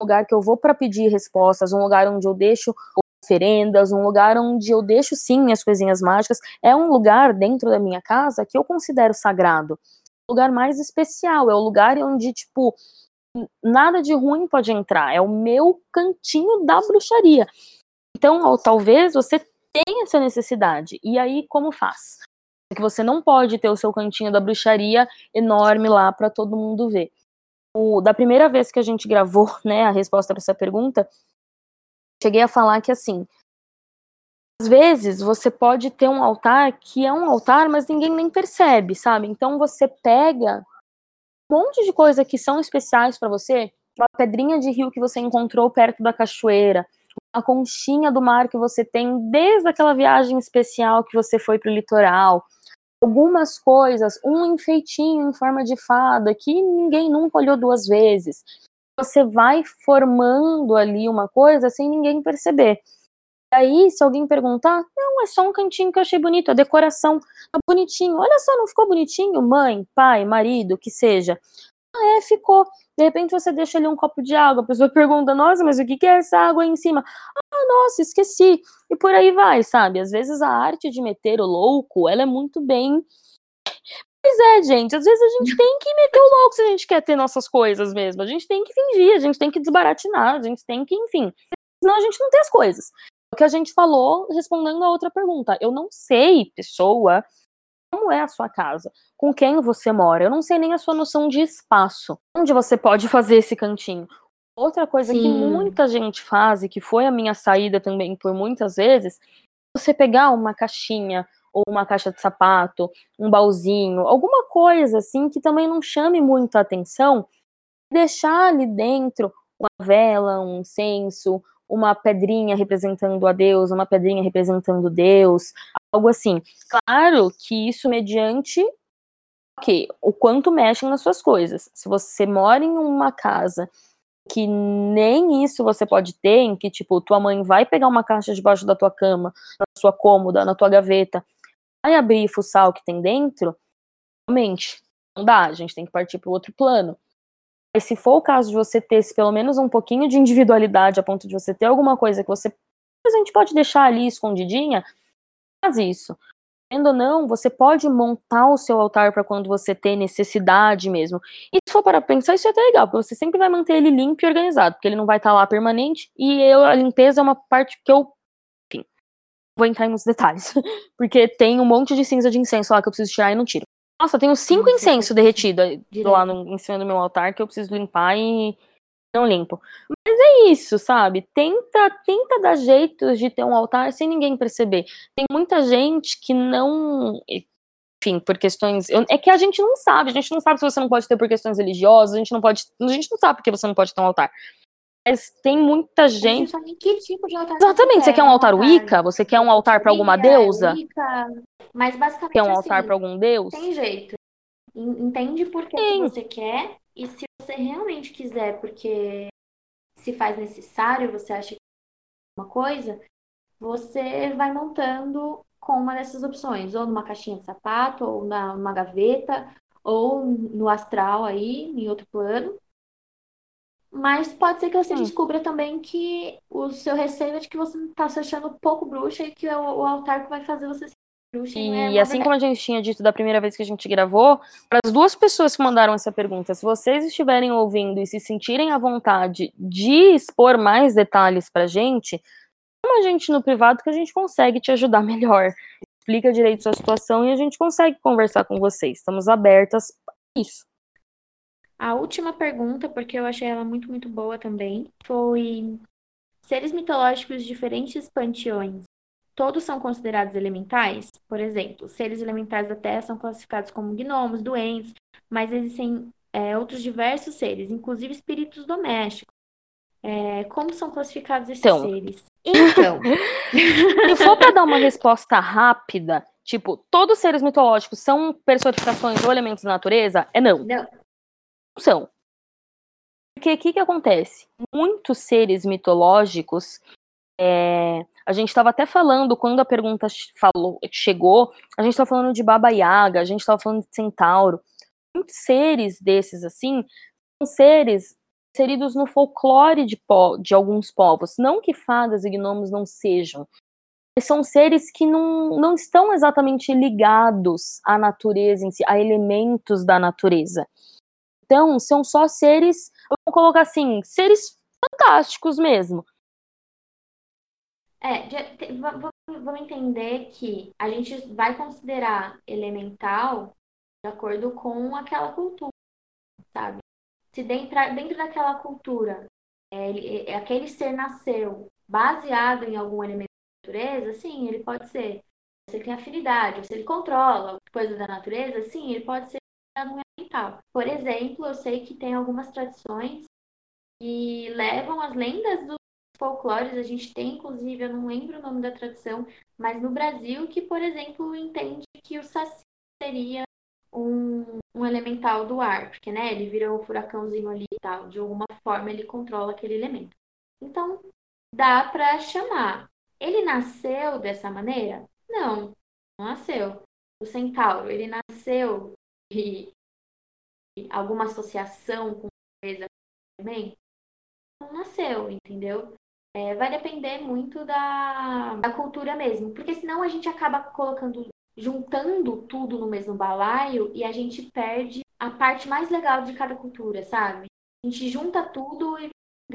lugar que eu vou para pedir respostas, um lugar onde eu deixo oferendas, um lugar onde eu deixo sim minhas coisinhas mágicas. É um lugar dentro da minha casa que eu considero sagrado. O lugar mais especial, é o lugar onde, tipo, nada de ruim pode entrar. É o meu cantinho da bruxaria. Então, talvez você tenha essa necessidade. E aí, como faz? que você não pode ter o seu cantinho da bruxaria enorme lá para todo mundo ver. O, da primeira vez que a gente gravou, né, a resposta para essa pergunta, cheguei a falar que assim, às vezes você pode ter um altar que é um altar, mas ninguém nem percebe, sabe? Então você pega um monte de coisa que são especiais para você, uma pedrinha de rio que você encontrou perto da cachoeira, a conchinha do mar que você tem desde aquela viagem especial que você foi para o litoral, algumas coisas, um enfeitinho em forma de fada que ninguém nunca olhou duas vezes você vai formando ali uma coisa sem ninguém perceber. Aí, se alguém perguntar, não, é só um cantinho que eu achei bonito, a decoração tá bonitinho. Olha só, não ficou bonitinho? Mãe, pai, marido, que seja. Ah, é, ficou. De repente você deixa ali um copo de água, a pessoa pergunta, nossa, mas o que é essa água aí em cima? Ah, nossa, esqueci. E por aí vai, sabe? Às vezes a arte de meter o louco, ela é muito bem. Pois é, gente, às vezes a gente tem que meter o louco se a gente quer ter nossas coisas mesmo. A gente tem que fingir, a gente tem que desbaratinar, a gente tem que, enfim. Senão a gente não tem as coisas. O que a gente falou respondendo a outra pergunta. Eu não sei, pessoa, como é a sua casa, com quem você mora. Eu não sei nem a sua noção de espaço, onde você pode fazer esse cantinho. Outra coisa Sim. que muita gente faz e que foi a minha saída também por muitas vezes, você pegar uma caixinha ou uma caixa de sapato, um baúzinho, alguma coisa assim que também não chame muita atenção, deixar ali dentro uma vela, um incenso, uma pedrinha representando a Deus, uma pedrinha representando Deus, algo assim. Claro que isso mediante o quanto mexem nas suas coisas. Se você mora em uma casa que nem isso você pode ter, em que, tipo, tua mãe vai pegar uma caixa debaixo da tua cama, na sua cômoda, na tua gaveta, vai abrir e fuçar o que tem dentro, realmente, não dá, a gente tem que partir para outro plano. Mas se for o caso de você ter pelo menos um pouquinho de individualidade, a ponto de você ter alguma coisa que você a gente pode deixar ali escondidinha, faz isso. Sendo ou não, você pode montar o seu altar para quando você ter necessidade mesmo. E se for para pensar, isso é até legal, porque você sempre vai manter ele limpo e organizado, porque ele não vai estar tá lá permanente, e eu, a limpeza é uma parte que eu enfim, vou entrar nos detalhes, porque tem um monte de cinza de incenso lá que eu preciso tirar e não tiro. Nossa, eu tenho cinco incensos derretidos lá no, em cima do meu altar que eu preciso limpar e não limpo. Mas é isso, sabe? Tenta, tenta dar jeitos de ter um altar sem ninguém perceber. Tem muita gente que não, enfim, por questões, é que a gente não sabe, a gente não sabe se você não pode ter por questões religiosas, a gente não pode, a gente não sabe porque você não pode ter um altar. Mas tem muita gente. Que tipo de altar Exatamente. Você, você quer um altar Wicca? Você quer um altar para alguma deusa? Wicca. Mas basicamente. Quer um assim, altar para algum deus? Tem jeito. Entende por que, que você quer e se você realmente quiser, porque se faz necessário, você acha que é uma coisa, você vai montando com uma dessas opções, ou numa caixinha de sapato, ou numa gaveta, ou no astral aí, em outro plano. Mas pode ser que você hum. descubra também que o seu receio é de que você está se achando pouco bruxa e que é o, altar que vai fazer você bruxa. E, é assim como a gente tinha dito da primeira vez que a gente gravou, para as duas pessoas que mandaram essa pergunta, se vocês estiverem ouvindo e se sentirem à vontade de expor mais detalhes pra gente, chama a gente no privado que a gente consegue te ajudar melhor. Explica direito sua situação e a gente consegue conversar com vocês. Estamos abertas para isso. A última pergunta, porque eu achei ela muito, muito boa também, foi: seres mitológicos de diferentes panteões, todos são considerados elementais? Por exemplo, seres elementais da Terra são classificados como gnomos, doentes, mas existem é, outros diversos seres, inclusive espíritos domésticos. É, como são classificados esses então, seres? Então, se for para dar uma resposta rápida, tipo, todos os seres mitológicos são personificações ou elementos da natureza? É não. Não são. Porque o que, que acontece? Muitos seres mitológicos, é, a gente estava até falando, quando a pergunta falou, chegou, a gente estava falando de Baba Yaga, a gente estava falando de Centauro. Muitos seres desses, assim, são seres inseridos no folclore de, po de alguns povos. Não que fadas e gnomos não sejam, são seres que não, não estão exatamente ligados à natureza em si, a elementos da natureza. Então, são só seres, vamos colocar assim, seres fantásticos mesmo. É, vamos entender que a gente vai considerar elemental de acordo com aquela cultura, sabe? Se dentro, dentro daquela cultura é, é, aquele ser nasceu baseado em algum elemento da natureza, sim, ele pode ser. Se ele tem afinidade, se ele controla coisa da natureza, sim, ele pode ser elemental. Por exemplo, eu sei que tem algumas tradições que levam as lendas dos folclores. A gente tem, inclusive, eu não lembro o nome da tradição, mas no Brasil, que, por exemplo, entende que o Saci seria um, um elemental do ar, porque né, ele vira um furacãozinho ali e tal. De alguma forma, ele controla aquele elemento. Então, dá para chamar. Ele nasceu dessa maneira? Não, não nasceu. O centauro, ele nasceu e alguma associação com coisa também, não nasceu, entendeu? É, vai depender muito da, da cultura mesmo, porque senão a gente acaba colocando, juntando tudo no mesmo balaio e a gente perde a parte mais legal de cada cultura, sabe? A gente junta tudo e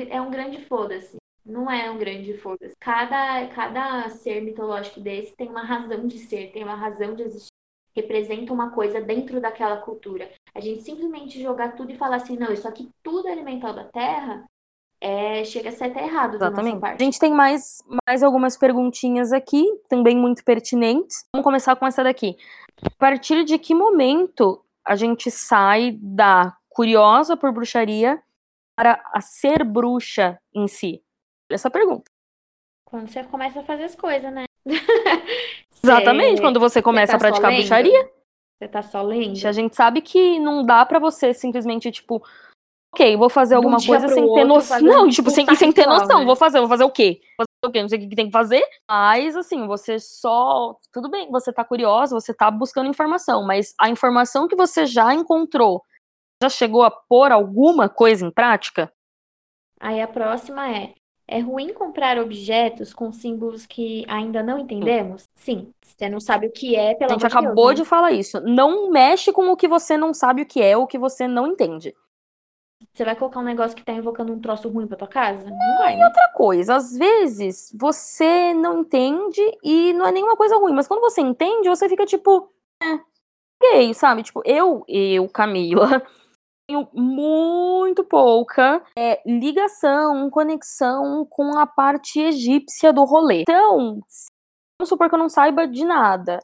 é um grande foda-se. Não é um grande foda-se. Cada, cada ser mitológico desse tem uma razão de ser, tem uma razão de existir representa uma coisa dentro daquela cultura. A gente simplesmente jogar tudo e falar assim, não, isso aqui tudo é elemental da Terra, é, chega a ser até errado Exatamente. A gente tem mais, mais algumas perguntinhas aqui, também muito pertinentes. Vamos começar com essa daqui. A partir de que momento a gente sai da curiosa por bruxaria para a ser bruxa em si? Essa pergunta. Quando você começa a fazer as coisas, né? Exatamente, quando você começa você tá a praticar bruxaria. Você tá só lendo? A gente sabe que não dá para você simplesmente, tipo, ok, vou fazer alguma coisa sem ter noção. Não, tipo, sem, sem ter noção. Né? Vou fazer, vou fazer o quê? Vou fazer o quê? Não sei o que tem que fazer. Mas, assim, você só. Tudo bem, você tá curiosa, você tá buscando informação, mas a informação que você já encontrou já chegou a pôr alguma coisa em prática? Aí a próxima é: é ruim comprar objetos com símbolos que ainda não entendemos? Sim. Você não sabe o que é, pelo A gente acabou Deus, né? de falar isso. Não mexe com o que você não sabe o que é ou o que você não entende. Você vai colocar um negócio que tá invocando um troço ruim pra tua casa? Não, não vai, né? E outra coisa, às vezes você não entende e não é nenhuma coisa ruim, mas quando você entende, você fica tipo, é, gay, sabe? Tipo, eu, eu, Camila, tenho muito pouca é, ligação, conexão com a parte egípcia do rolê. Então, vamos supor que eu não saiba de nada.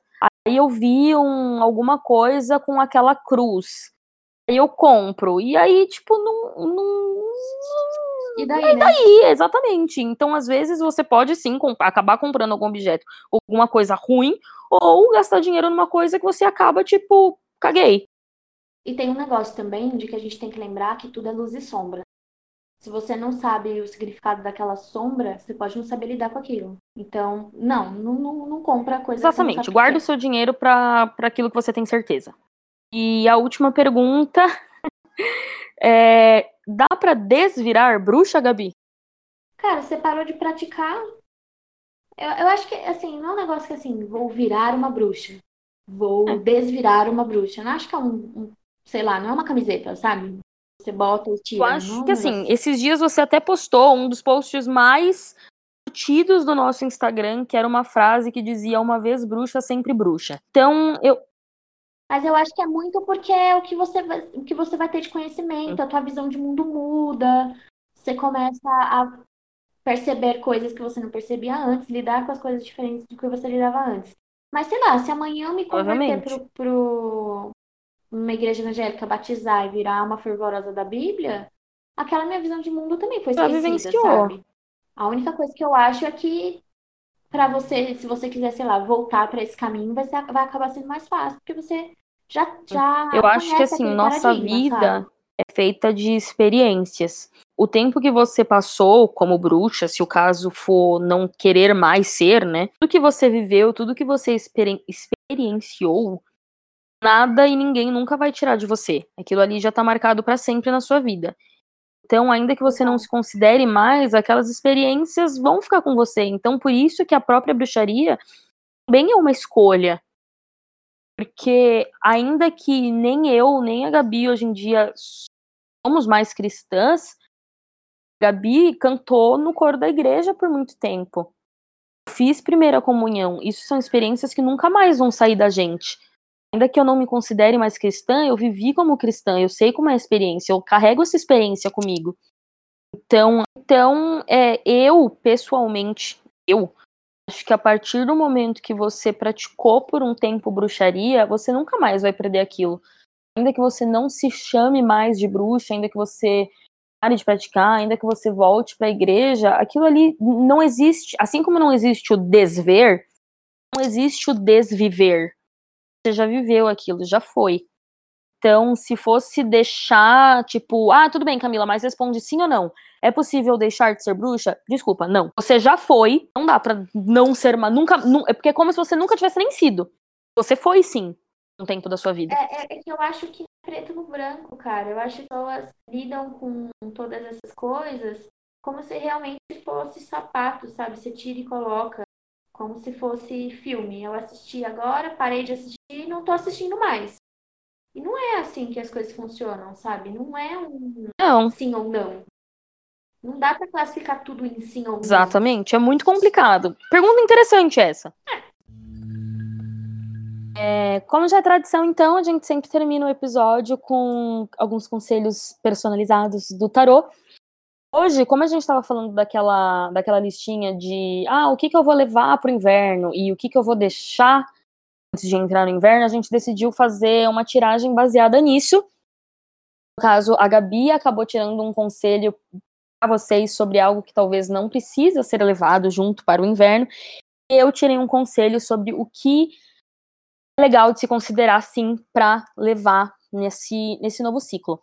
Aí eu vi um, alguma coisa com aquela cruz. Aí eu compro. E aí, tipo, não. não... E daí? E daí, né? exatamente. Então, às vezes, você pode sim comp acabar comprando algum objeto, alguma coisa ruim, ou gastar dinheiro numa coisa que você acaba, tipo, caguei. E tem um negócio também de que a gente tem que lembrar que tudo é luz e sombra. Se você não sabe o significado daquela sombra, você pode não saber lidar com aquilo. Então, não, não, não, não compra coisa Exatamente. Guarda o seu dinheiro para aquilo que você tem certeza. E a última pergunta é: dá para desvirar bruxa, Gabi? Cara, você parou de praticar. Eu, eu acho que, assim, não é um negócio que assim, vou virar uma bruxa. Vou é. desvirar uma bruxa. Eu não acho que é um, um sei lá, não é uma camiseta, sabe? Você bota e tira. Eu acho que assim, esses dias você até postou um dos posts mais curtidos do nosso Instagram, que era uma frase que dizia uma vez bruxa, sempre bruxa. Então, eu. Mas eu acho que é muito porque é o que você vai, o que você vai ter de conhecimento, a tua visão de mundo muda, você começa a perceber coisas que você não percebia antes, lidar com as coisas diferentes do que você lidava antes. Mas sei lá, se amanhã eu me converter pro, pro, uma igreja evangélica batizar e virar uma fervorosa da Bíblia, aquela minha visão de mundo também foi esquecida, sabe? A única coisa que eu acho é que para você, se você quiser, sei lá, voltar para esse caminho, vai, ser, vai acabar sendo mais fácil, porque você já já Eu acho que assim, nossa vida sabe? é feita de experiências. O tempo que você passou como bruxa, se o caso for não querer mais ser, né? Tudo que você viveu, tudo que você experienciou, nada e ninguém nunca vai tirar de você. Aquilo ali já tá marcado para sempre na sua vida. Então, ainda que você não se considere mais, aquelas experiências vão ficar com você. Então, por isso que a própria bruxaria também é uma escolha. Porque ainda que nem eu, nem a Gabi hoje em dia somos mais cristãs, Gabi cantou no coro da igreja por muito tempo. Fiz primeira comunhão. Isso são experiências que nunca mais vão sair da gente ainda que eu não me considere mais cristã, eu vivi como cristã, eu sei como é a experiência, eu carrego essa experiência comigo. Então, então é, eu, pessoalmente, eu acho que a partir do momento que você praticou por um tempo bruxaria, você nunca mais vai perder aquilo. Ainda que você não se chame mais de bruxa, ainda que você pare de praticar, ainda que você volte para a igreja, aquilo ali não existe. Assim como não existe o desver, não existe o desviver você já viveu aquilo, já foi. Então, se fosse deixar, tipo, ah, tudo bem, Camila, mas responde sim ou não. É possível deixar de ser bruxa? Desculpa, não. Você já foi, não dá pra não ser uma. Nunca. Nu, é porque é como se você nunca tivesse nem sido. Você foi sim. um tempo da sua vida. É, é, é, que eu acho que é preto no branco, cara. Eu acho que pessoas lidam com todas essas coisas como se realmente fosse sapato, sabe? Você tira e coloca. Como se fosse filme. Eu assisti agora, parei de assistir e não tô assistindo mais. E não é assim que as coisas funcionam, sabe? Não é um não. sim ou não. Não dá para classificar tudo em sim ou não. Exatamente, é muito complicado. Pergunta interessante essa. É, como já é tradição, então, a gente sempre termina o episódio com alguns conselhos personalizados do tarô. Hoje, como a gente estava falando daquela, daquela listinha de ah, o que, que eu vou levar para o inverno e o que, que eu vou deixar antes de entrar no inverno, a gente decidiu fazer uma tiragem baseada nisso. No caso, a Gabi acabou tirando um conselho para vocês sobre algo que talvez não precisa ser levado junto para o inverno. Eu tirei um conselho sobre o que legal de se considerar sim para levar nesse, nesse novo ciclo.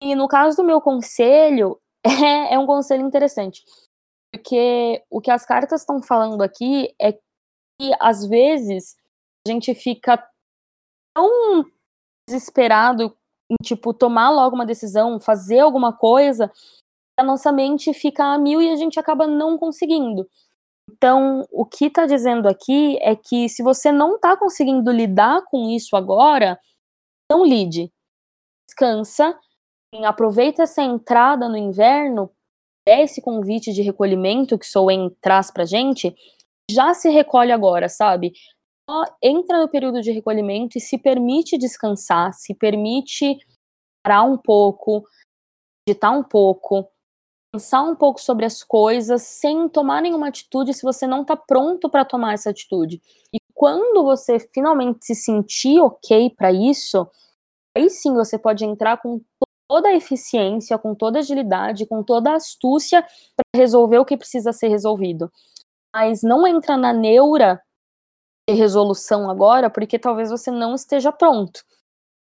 E no caso do meu conselho, é, é um conselho interessante. Porque o que as cartas estão falando aqui é que às vezes a gente fica tão desesperado em tipo tomar logo uma decisão, fazer alguma coisa, a nossa mente fica a mil e a gente acaba não conseguindo. Então, o que está dizendo aqui é que se você não está conseguindo lidar com isso agora, não lide. Descansa, aproveita essa entrada no inverno, esse convite de recolhimento que Soen traz pra gente, já se recolhe agora, sabe? entra no período de recolhimento e se permite descansar, se permite parar um pouco, digitar um pouco, pensar um pouco sobre as coisas sem tomar nenhuma atitude se você não está pronto para tomar essa atitude. E quando você finalmente se sentir ok para isso, aí sim você pode entrar com toda a eficiência, com toda a agilidade, com toda a astúcia para resolver o que precisa ser resolvido. Mas não entra na neura de resolução agora, porque talvez você não esteja pronto.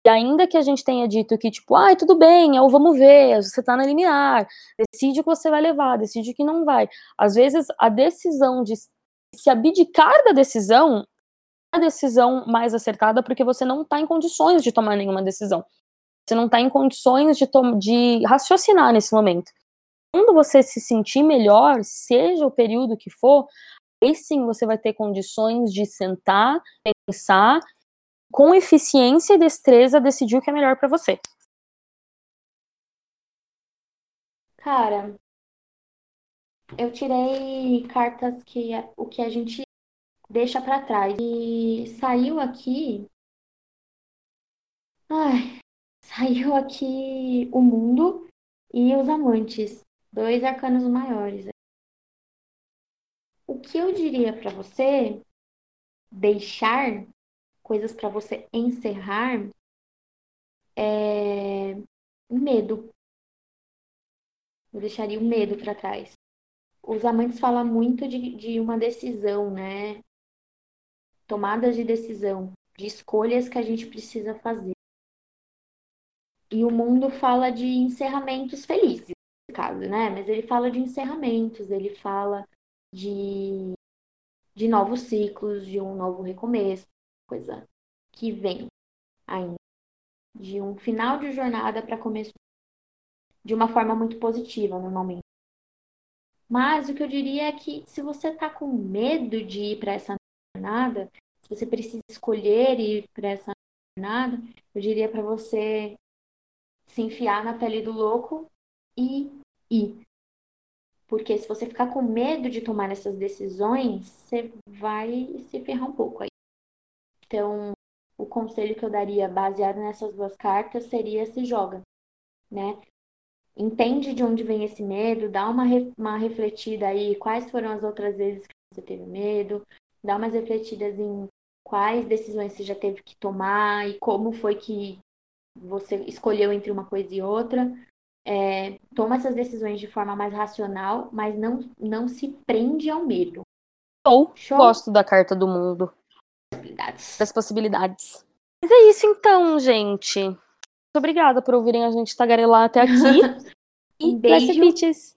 E ainda que a gente tenha dito que, tipo, ai, ah, tudo bem, eu vamos ver, você tá na liminar, decide o que você vai levar, decide o que não vai. Às vezes, a decisão de se abdicar da decisão é a decisão mais acertada porque você não tá em condições de tomar nenhuma decisão. Você não tá em condições de, de raciocinar nesse momento. Quando você se sentir melhor, seja o período que for, aí sim você vai ter condições de sentar, pensar com eficiência e destreza, decidir o que é melhor para você. Cara, eu tirei cartas que o que a gente deixa para trás e saiu aqui. Ai, saiu aqui o mundo e os amantes, dois arcanos maiores. O que eu diria para você deixar coisas para você encerrar, é medo. Eu deixaria o medo para trás. Os amantes falam muito de, de uma decisão, né? Tomadas de decisão, de escolhas que a gente precisa fazer. E o mundo fala de encerramentos felizes, nesse caso, né? Mas ele fala de encerramentos, ele fala de, de novos ciclos, de um novo recomeço coisa que vem ainda. De um final de jornada para começo de uma forma muito positiva, normalmente. Mas o que eu diria é que se você está com medo de ir para essa jornada, se você precisa escolher ir para essa jornada, eu diria para você se enfiar na pele do louco e ir. Porque se você ficar com medo de tomar essas decisões, você vai se ferrar um pouco aí. Então, o conselho que eu daria baseado nessas duas cartas seria se joga, né? Entende de onde vem esse medo, dá uma, uma refletida aí, quais foram as outras vezes que você teve medo, dá umas refletidas em quais decisões você já teve que tomar e como foi que você escolheu entre uma coisa e outra. É, toma essas decisões de forma mais racional, mas não, não se prende ao medo. Ou gosto da carta do mundo possibilidades. Das possibilidades. Mas é isso então, gente. Muito obrigada por ouvirem a gente tagarelar até aqui. um e beijo.